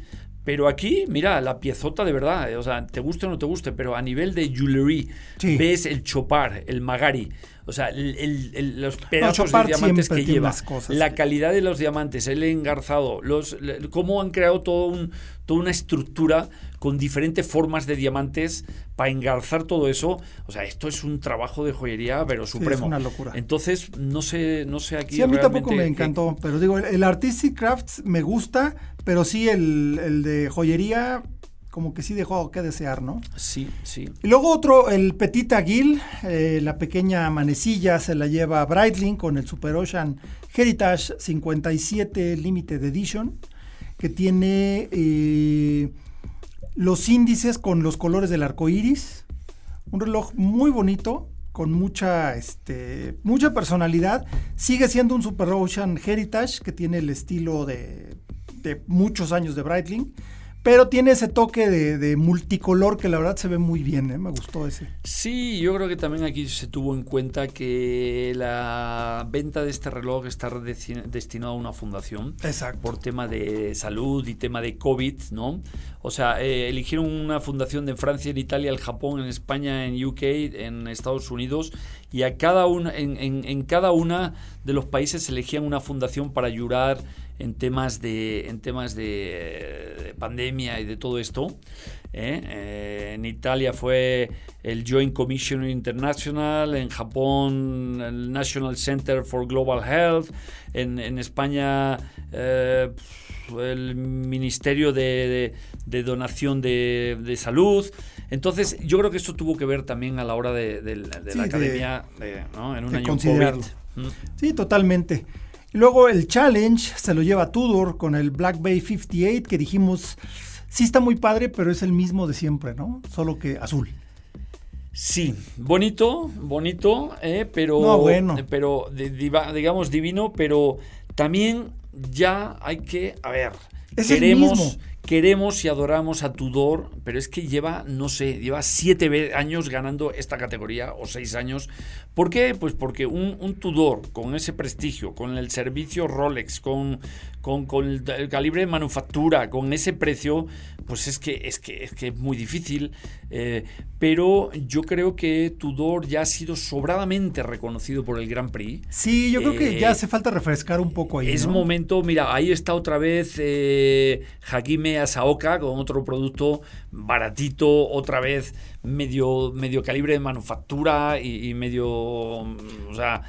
C: pero aquí, mira, la piezota de verdad, o sea, te guste o no te guste, pero a nivel de jewelry, ves el chopar, el magari, o sea, los pedazos de diamantes que lleva, la calidad de los diamantes, el engarzado, los, cómo han creado todo un, toda una estructura con diferentes formas de diamantes para engarzar todo eso. O sea, esto es un trabajo de joyería, pero supremo. es
A: una locura.
C: Entonces, no sé, no sé aquí.
A: Sí, a mí tampoco me encantó, pero digo, el Artistic Crafts me gusta, pero sí el, el de joyería como que sí dejó que desear, ¿no?
C: Sí, sí.
A: Y luego otro, el Petit Aguil, eh, la pequeña manecilla se la lleva Breitling con el Super Ocean Heritage 57 Limited Edition, que tiene eh, los índices con los colores del arco iris. Un reloj muy bonito, con mucha, este, mucha personalidad. Sigue siendo un Super Ocean Heritage que tiene el estilo de, de muchos años de Breitling pero tiene ese toque de, multicolor que la verdad se ve muy bien, ¿eh? me gustó ese.
C: Sí, yo creo que también aquí se tuvo en cuenta que la venta de este reloj está destinado a una fundación.
A: Exacto.
C: Por tema de salud y tema de COVID, ¿no? O sea, eh, eligieron una fundación de Francia, en Italia, en Japón, en España, en UK, en Estados Unidos, y a cada una, en, en cada una de los países elegían una fundación para ayudar en temas de, en temas de, pandemia y de todo esto. ¿eh? Eh, en Italia fue el Joint Commission International, en Japón el National Center for Global Health, en, España eh, el Ministerio de, Donación de, Salud. Entonces, yo creo que esto tuvo que ver también a la hora de, la academia en un año COVID.
A: Mm. Sí, totalmente. Luego el challenge se lo lleva Tudor con el Black Bay 58 que dijimos, sí está muy padre, pero es el mismo de siempre, ¿no? Solo que azul.
C: Sí, bonito, bonito, eh, pero,
A: bueno.
C: pero digamos divino, pero también ya hay que, a ver, queremos, queremos y adoramos a Tudor, pero es que lleva, no sé, lleva siete años ganando esta categoría o seis años. ¿Por qué? Pues porque un, un Tudor con ese prestigio, con el servicio Rolex, con, con, el, calibre de manufactura, con ese precio, pues es que es, que, es, que es muy difícil. Eh, pero yo creo que Tudor ya ha sido sobradamente reconocido por el Grand Prix.
A: Sí, yo creo que ya eh, hace falta refrescar un poco ahí.
C: Es momento, mira, ahí está otra vez eh, Hakime Asaoka con otro producto baratito, otra vez medio, medio calibre de manufactura y, medio. O sea.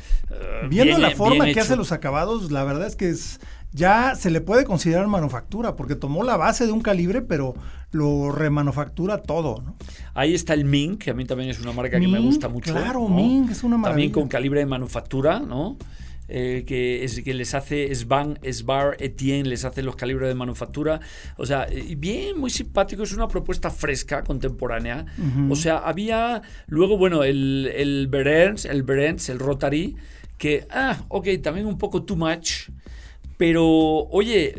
A: Viendo la forma que hace los acabados, la verdad es que es ya se le puede considerar manufactura, porque tomó la base de un calibre, pero lo remanufactura todo. ¿no?
C: Ahí está el Ming, que a mí también es una marca que me gusta mucho.
A: Claro, Ming es una maravilla.
C: También con calibre de manufactura, ¿no? Eh, que, es, que les hace Svan, Sbar, Etienne, les hace los calibres de manufactura. O sea, bien, muy simpático, es una propuesta fresca, contemporánea. O sea, había luego, bueno, el, el Berens, el Berens, el Rotary, que, ah, ok, también un poco too much. Pero, oye,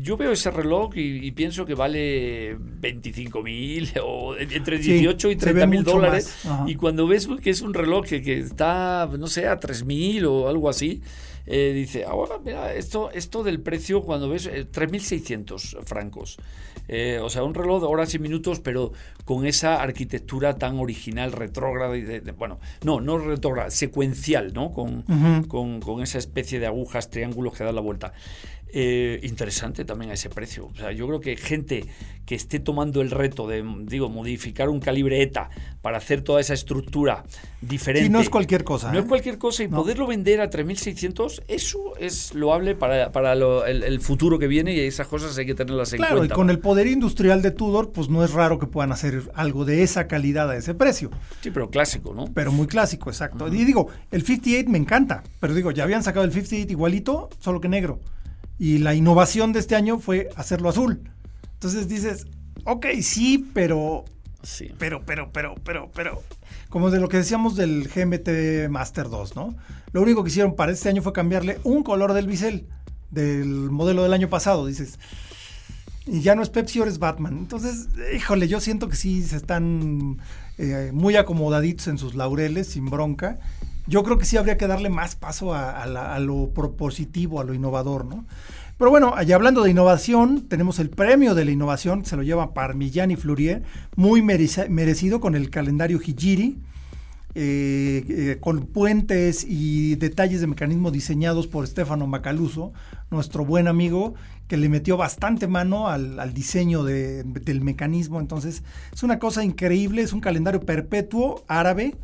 C: yo veo ese reloj y, pienso que vale 25 mil o entre 18 y 30 mil dólares. Y cuando ves que es un reloj que, está, no sé, a 3 mil o algo así, eh, dice, ahora, mira, esto, esto del precio, cuando ves, 3.600 eh, francos. Eh, o sea, un reloj de horas y minutos, pero con esa arquitectura tan original, retrógrada, y de, bueno, no, no retrógrada, secuencial, ¿no? Con, con, esa especie de agujas, triángulos que dan la vuelta. Eh, interesante también a ese precio. O sea, yo creo que gente que esté tomando el reto de, digo, modificar un calibre ETA para hacer toda esa estructura diferente.
A: Sí, no es cualquier cosa.
C: No
A: ¿eh?
C: es cualquier cosa y poderlo vender a 3.600, eso es loable para, para lo, el, el, futuro que viene y esas cosas hay que tenerlas en
A: claro,
C: cuenta.
A: Claro, y con el poder industrial de Tudor, pues no es raro que puedan hacer algo de esa calidad a ese precio.
C: Sí, pero clásico, ¿no?
A: Pero muy clásico, exacto. Uh -huh. Y digo, el 58 me encanta, pero digo, ya habían sacado el 58 igualito, solo que negro. Y la innovación de este año fue hacerlo azul. Entonces dices, ok, sí, pero.
C: Sí.
A: Pero, pero, pero, pero, pero. Como de lo que decíamos del GMT Master 2, ¿no? Lo único que hicieron para este año fue cambiarle un color del bisel del modelo del año pasado. Dices. Y ya no es Pepsi, ahora es Batman. Entonces, híjole, yo siento que sí se están eh, muy acomodaditos en sus laureles, sin bronca yo creo que sí habría que darle más paso a, a, la, a, lo propositivo, a lo innovador, ¿no? Pero bueno, allá hablando de innovación, tenemos el premio de la innovación, se lo lleva Parmigiani Fleurier, muy merecido con el calendario Hijiri, eh, eh, con puentes y detalles de mecanismo diseñados por Stefano Macaluso, nuestro buen amigo, que le metió bastante mano al, al diseño de, del mecanismo. Entonces, es una cosa increíble, es un calendario perpetuo árabe.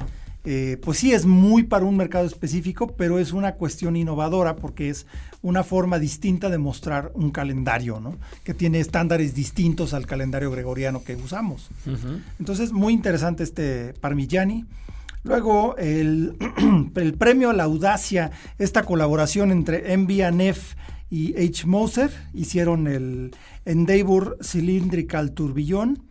A: Eh, pues sí es muy para un mercado específico, pero es una cuestión innovadora porque es una forma distinta de mostrar un calendario, ¿no? Que tiene estándares distintos al calendario gregoriano que usamos. Uh -huh. Entonces, muy interesante este Parmigiani. Luego, el, el, premio a la audacia, esta colaboración entre MBNF y H. Moser, hicieron el Endeavour Cylindrical Turbillón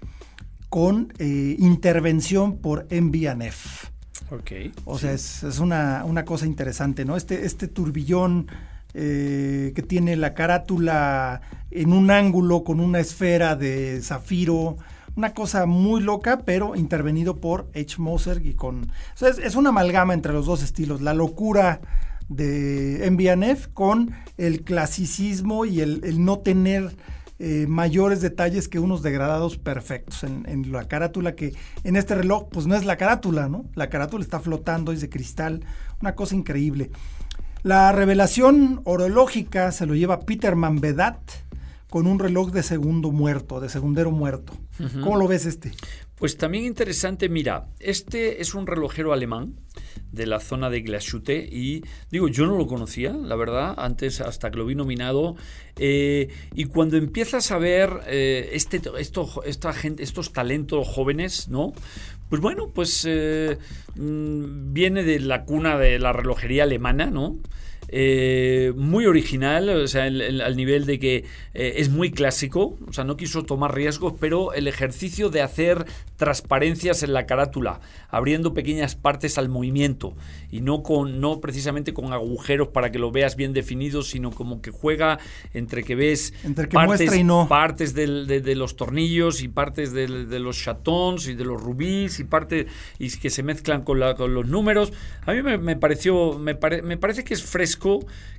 A: con eh, intervención por MBNF.
C: Okay,
A: o sea, es, es una, una, cosa interesante, ¿no? Este, este turbillón eh, que tiene la carátula en un ángulo con una esfera de zafiro, una cosa muy loca, pero intervenido por H. Moser y con... O sea, es, es, una amalgama entre los dos estilos, la locura de MBNF con el clasicismo y el, el no tener eh, mayores detalles que unos degradados perfectos en, en, la carátula que en este reloj pues no es la carátula, ¿no? La carátula está flotando, es de cristal, una cosa increíble. La revelación orológica se lo lleva Peterman Vedat con un reloj de segundo muerto, de segundero muerto. Uh -huh. ¿Cómo lo ves este?
C: Pues también interesante, mira, este es un relojero alemán de la zona de Glashütte y digo, yo no lo conocía, la verdad, antes hasta que lo vi nominado eh, y cuando empiezas a ver eh, este, estos talentos jóvenes, ¿no? Pues bueno, pues eh, viene de la cuna de la relojería alemana, ¿no? Eh, muy original, o sea, el, el, al nivel de que eh, es muy clásico, o sea, no quiso tomar riesgos, pero el ejercicio de hacer transparencias en la carátula, abriendo pequeñas partes al movimiento y no con no precisamente con agujeros para que lo veas bien definido, sino como que juega entre que ves
A: entre que
C: partes,
A: y no.
C: partes del, de, de, los tornillos y partes de, de, los chatons y de los rubíes y partes y que se mezclan con, la, con los números. A mí me, me pareció, me, pare, me parece que es fresco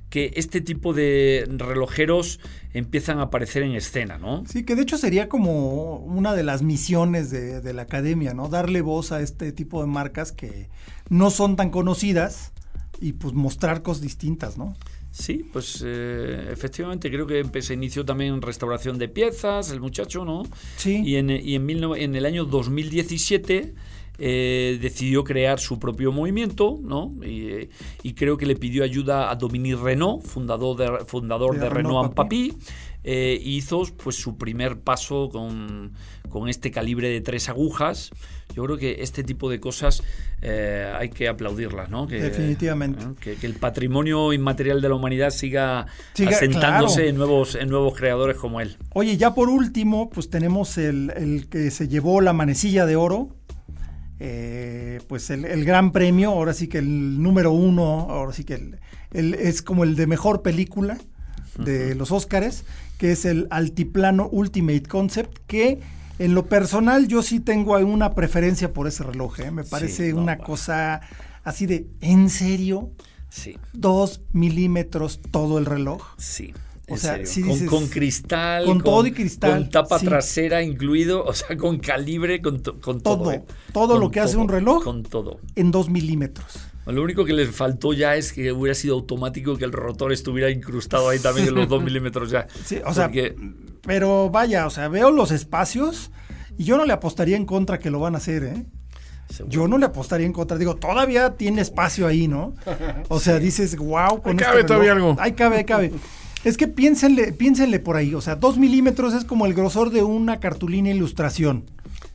C: que este tipo de relojeros empiezan a aparecer en escena, ¿no?
A: Sí, que de hecho sería como una de las misiones de, de, la academia, ¿no? Darle voz a este tipo de marcas que no son tan conocidas y pues mostrar cosas distintas, ¿no?
C: Sí, pues eh, efectivamente creo que se inició también en restauración de piezas, el muchacho, ¿no?
A: Sí.
C: Y en, y en, mil, en el año 2017 eh, decidió crear su propio movimiento, ¿no? Y, y, creo que le pidió ayuda a Dominique Renault, fundador de, fundador de, de Renault Papi. Eh, hizo pues su primer paso con, con, este calibre de tres agujas. Yo creo que este tipo de cosas eh, hay que aplaudirlas, ¿no? Que,
A: Definitivamente.
C: Que, que, el patrimonio inmaterial de la humanidad siga, siga asentándose claro. en, nuevos, en nuevos creadores como él.
A: Oye, ya por último, pues tenemos el, el que se llevó la manecilla de oro, eh, pues el, el, gran premio, ahora sí que el número uno, ahora sí que el, el, es como el de mejor película de uh -huh. los Óscares, que es el Altiplano Ultimate Concept, que en lo personal yo sí tengo una preferencia por ese reloj, ¿eh? me parece sí, no, una va. cosa así de, ¿en serio?
C: Sí.
A: Dos milímetros todo el reloj.
C: Sí.
A: O sea,
C: sí con, dices, con, cristal,
A: con, con, todo y cristal,
C: con tapa sí. trasera incluido, o sea, con calibre, con, to, con todo.
A: Todo,
C: ¿eh?
A: todo lo que
C: todo,
A: hace un reloj
C: con todo.
A: en dos milímetros.
C: Lo único que le faltó ya es que hubiera sido automático que el rotor estuviera incrustado ahí también en los 2 milímetros ya.
A: Sí, o sea, pero vaya, o sea, veo los espacios y yo no le apostaría en contra que lo van a hacer, ¿eh? Yo no le apostaría en contra. Digo, todavía tiene espacio ahí, ¿no? O sea, dices, wow.
B: Con cabe todavía algo.
A: Ahí cabe, ahí cabe. Es que piénsenle, piénsenle por ahí. O sea, dos milímetros es como el grosor de una cartulina ilustración.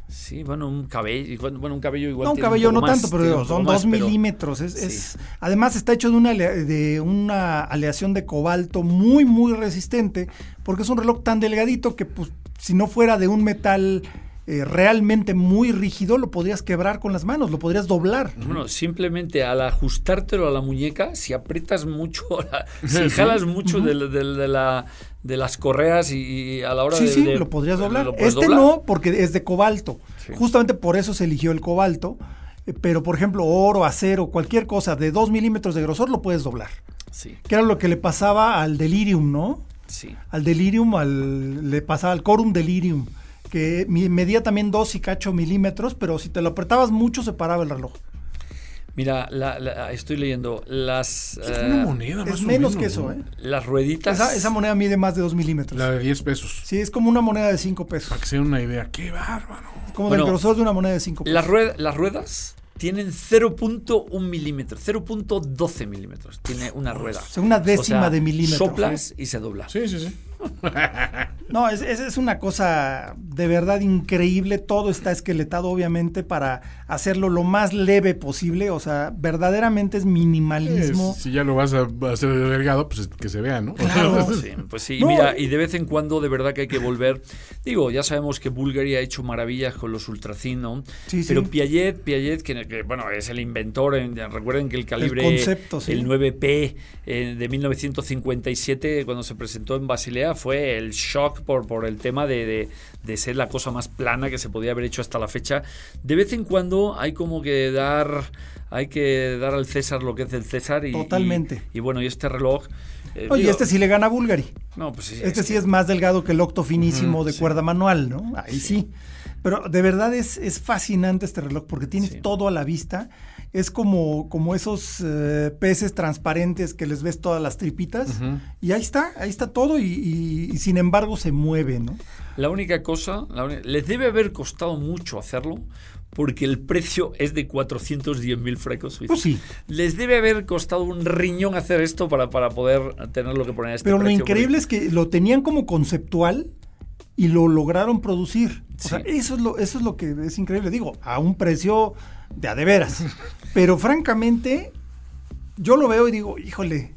C: Sí, bueno, un cabello, bueno, un cabello igual.
A: No, un cabello no tanto, pero son dos milímetros. Es, además está hecho de una, de una aleación de cobalto muy, muy resistente, porque es un reloj tan delgadito que pues, si no fuera de un metal eh, realmente muy rígido, lo podrías quebrar con las manos, lo podrías doblar.
C: Bueno, simplemente al ajustártelo a la muñeca, si aprietas mucho, si jalas mucho de, la, de, las correas y, a la hora
A: de...
C: Sí,
A: sí, lo podrías doblar. este no, porque es de cobalto. Justamente por eso se eligió el cobalto. Eh, pero, por ejemplo, oro, acero, cualquier cosa de 2 milímetros de grosor lo puedes doblar.
C: Sí.
A: Que era lo que le pasaba al delirium, ¿no?
C: Sí.
A: Al delirium, al, le pasaba al corum delirium que medía también 2 y cacho milímetros, pero si te lo apretabas mucho se paraba el reloj.
C: Mira, estoy leyendo las...
B: Es una eh, moneda,
A: Es menos, que eso, ¿eh?
C: Las rueditas...
A: Esa, moneda mide más de 2 milímetros.
B: La de 10 pesos.
A: Sí, es como una moneda de 5 pesos.
B: Para que se den una idea. ¡Qué bárbaro!
A: Como del grosor de una moneda de 5
C: pesos. las ruedas tienen 0.1 milímetro, 0.12 milímetros. Tiene una rueda.
A: O sea, una décima de milímetro.
C: Soplas y se dobla.
B: Sí, sí, sí.
A: No, es, es, una cosa de verdad increíble. Todo está esqueletado, obviamente, para hacerlo lo más leve posible. O sea, verdaderamente es minimalismo.
B: si ya lo vas a hacer delgado, pues que se vea, ¿no?
C: sí, pues sí, mira, y de vez en cuando de verdad que hay que volver. Digo, ya sabemos que Bulgari ha hecho maravillas con los ultracin, ¿no?
A: Sí,
C: Pero Piaget, Piaget, que, bueno, es el inventor. recuerden que el calibre,
A: el, concepto,
C: el 9P eh, de 1957, cuando se presentó en Basilea, fue el shock por, por el tema de, ser la cosa más plana que se podía haber hecho hasta la fecha. De vez en cuando hay como que dar, hay que dar al César lo que es del César. Y,
A: Totalmente.
C: Y, bueno, y este reloj...
A: Eh, Oye, este sí le gana a Bulgari.
C: No, pues
A: Este sí es más delgado que el octo finísimo de cuerda manual, ¿no? Ahí sí. Pero de verdad es, es fascinante este reloj porque tienes todo a la vista es como, como esos eh, peces transparentes que les ves todas las tripitas. Y ahí está, ahí está todo y, sin embargo se mueve, ¿no?
C: La única cosa, les debe haber costado mucho hacerlo porque el precio es de 410 mil francos
A: Pues sí.
C: Les debe haber costado un riñón hacer esto para, para poder tener lo que poner a este
A: Pero lo increíble es que lo tenían como conceptual y lo lograron producir. O sea, eso es lo, eso es lo que es increíble. Digo, a un precio de a de veras. Pero francamente, yo lo veo y digo, híjole,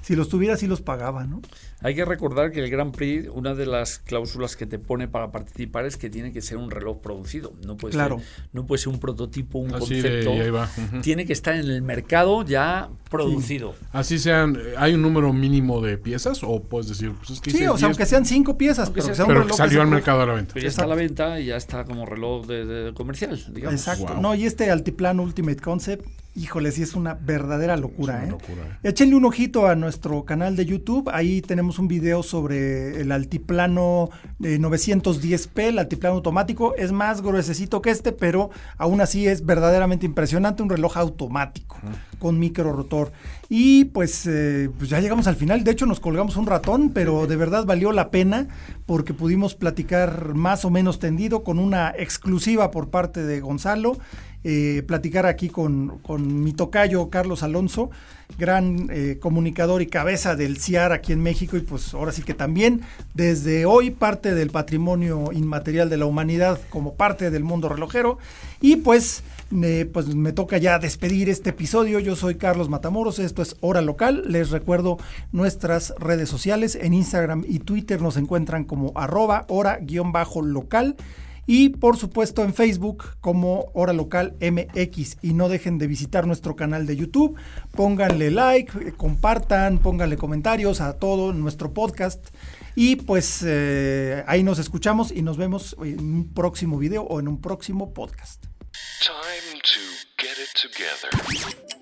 A: si los tuviera, sí los pagaba, ¿no?
C: Hay que recordar que el Grand Prix, una de las cláusulas que te pone para participar es que tiene que ser un reloj producido. No puede, ser, no puede ser un prototipo, un concepto. Tiene que estar en el mercado ya producido.
B: Así sean, ¿hay un número mínimo de piezas? O puedes decir, pues es que
A: Sí, o sea, aunque sean cinco piezas, pero,
B: salió al mercado a la venta.
C: ya está a la venta y ya está como reloj de, comercial, digamos.
A: Exacto. No, y este Altiplano Ultimate Concept híjole, sí es una verdadera locura. ¿eh?
B: locura
A: ¿eh? Échenle un ojito a nuestro canal de YouTube. Ahí tenemos un video sobre el altiplano 910p, el altiplano automático. Es más gruesecito que este, pero aún así es verdaderamente impresionante. Un reloj automático con micro rotor. Y pues, eh, pues ya llegamos al final. De hecho, nos colgamos un ratón, pero de verdad valió la pena porque pudimos platicar más o menos tendido con una exclusiva por parte de Gonzalo eh, platicar aquí con, mi tocayo Carlos Alonso, gran eh, comunicador y cabeza del CIAR aquí en México y pues ahora sí que también desde hoy parte del patrimonio inmaterial de la humanidad como parte del mundo relojero y pues, pues me toca ya despedir este episodio. Yo soy Carlos Matamoros, esto es Hora Local. Les recuerdo nuestras redes sociales en Instagram y Twitter nos encuentran como arroba hora-local y por supuesto en Facebook como Hora Local MX. Y no dejen de visitar nuestro canal de YouTube. Pónganle like, eh, compartan, pónganle comentarios a todo nuestro podcast. Y pues eh, ahí nos escuchamos y nos vemos en un próximo video o en un próximo podcast.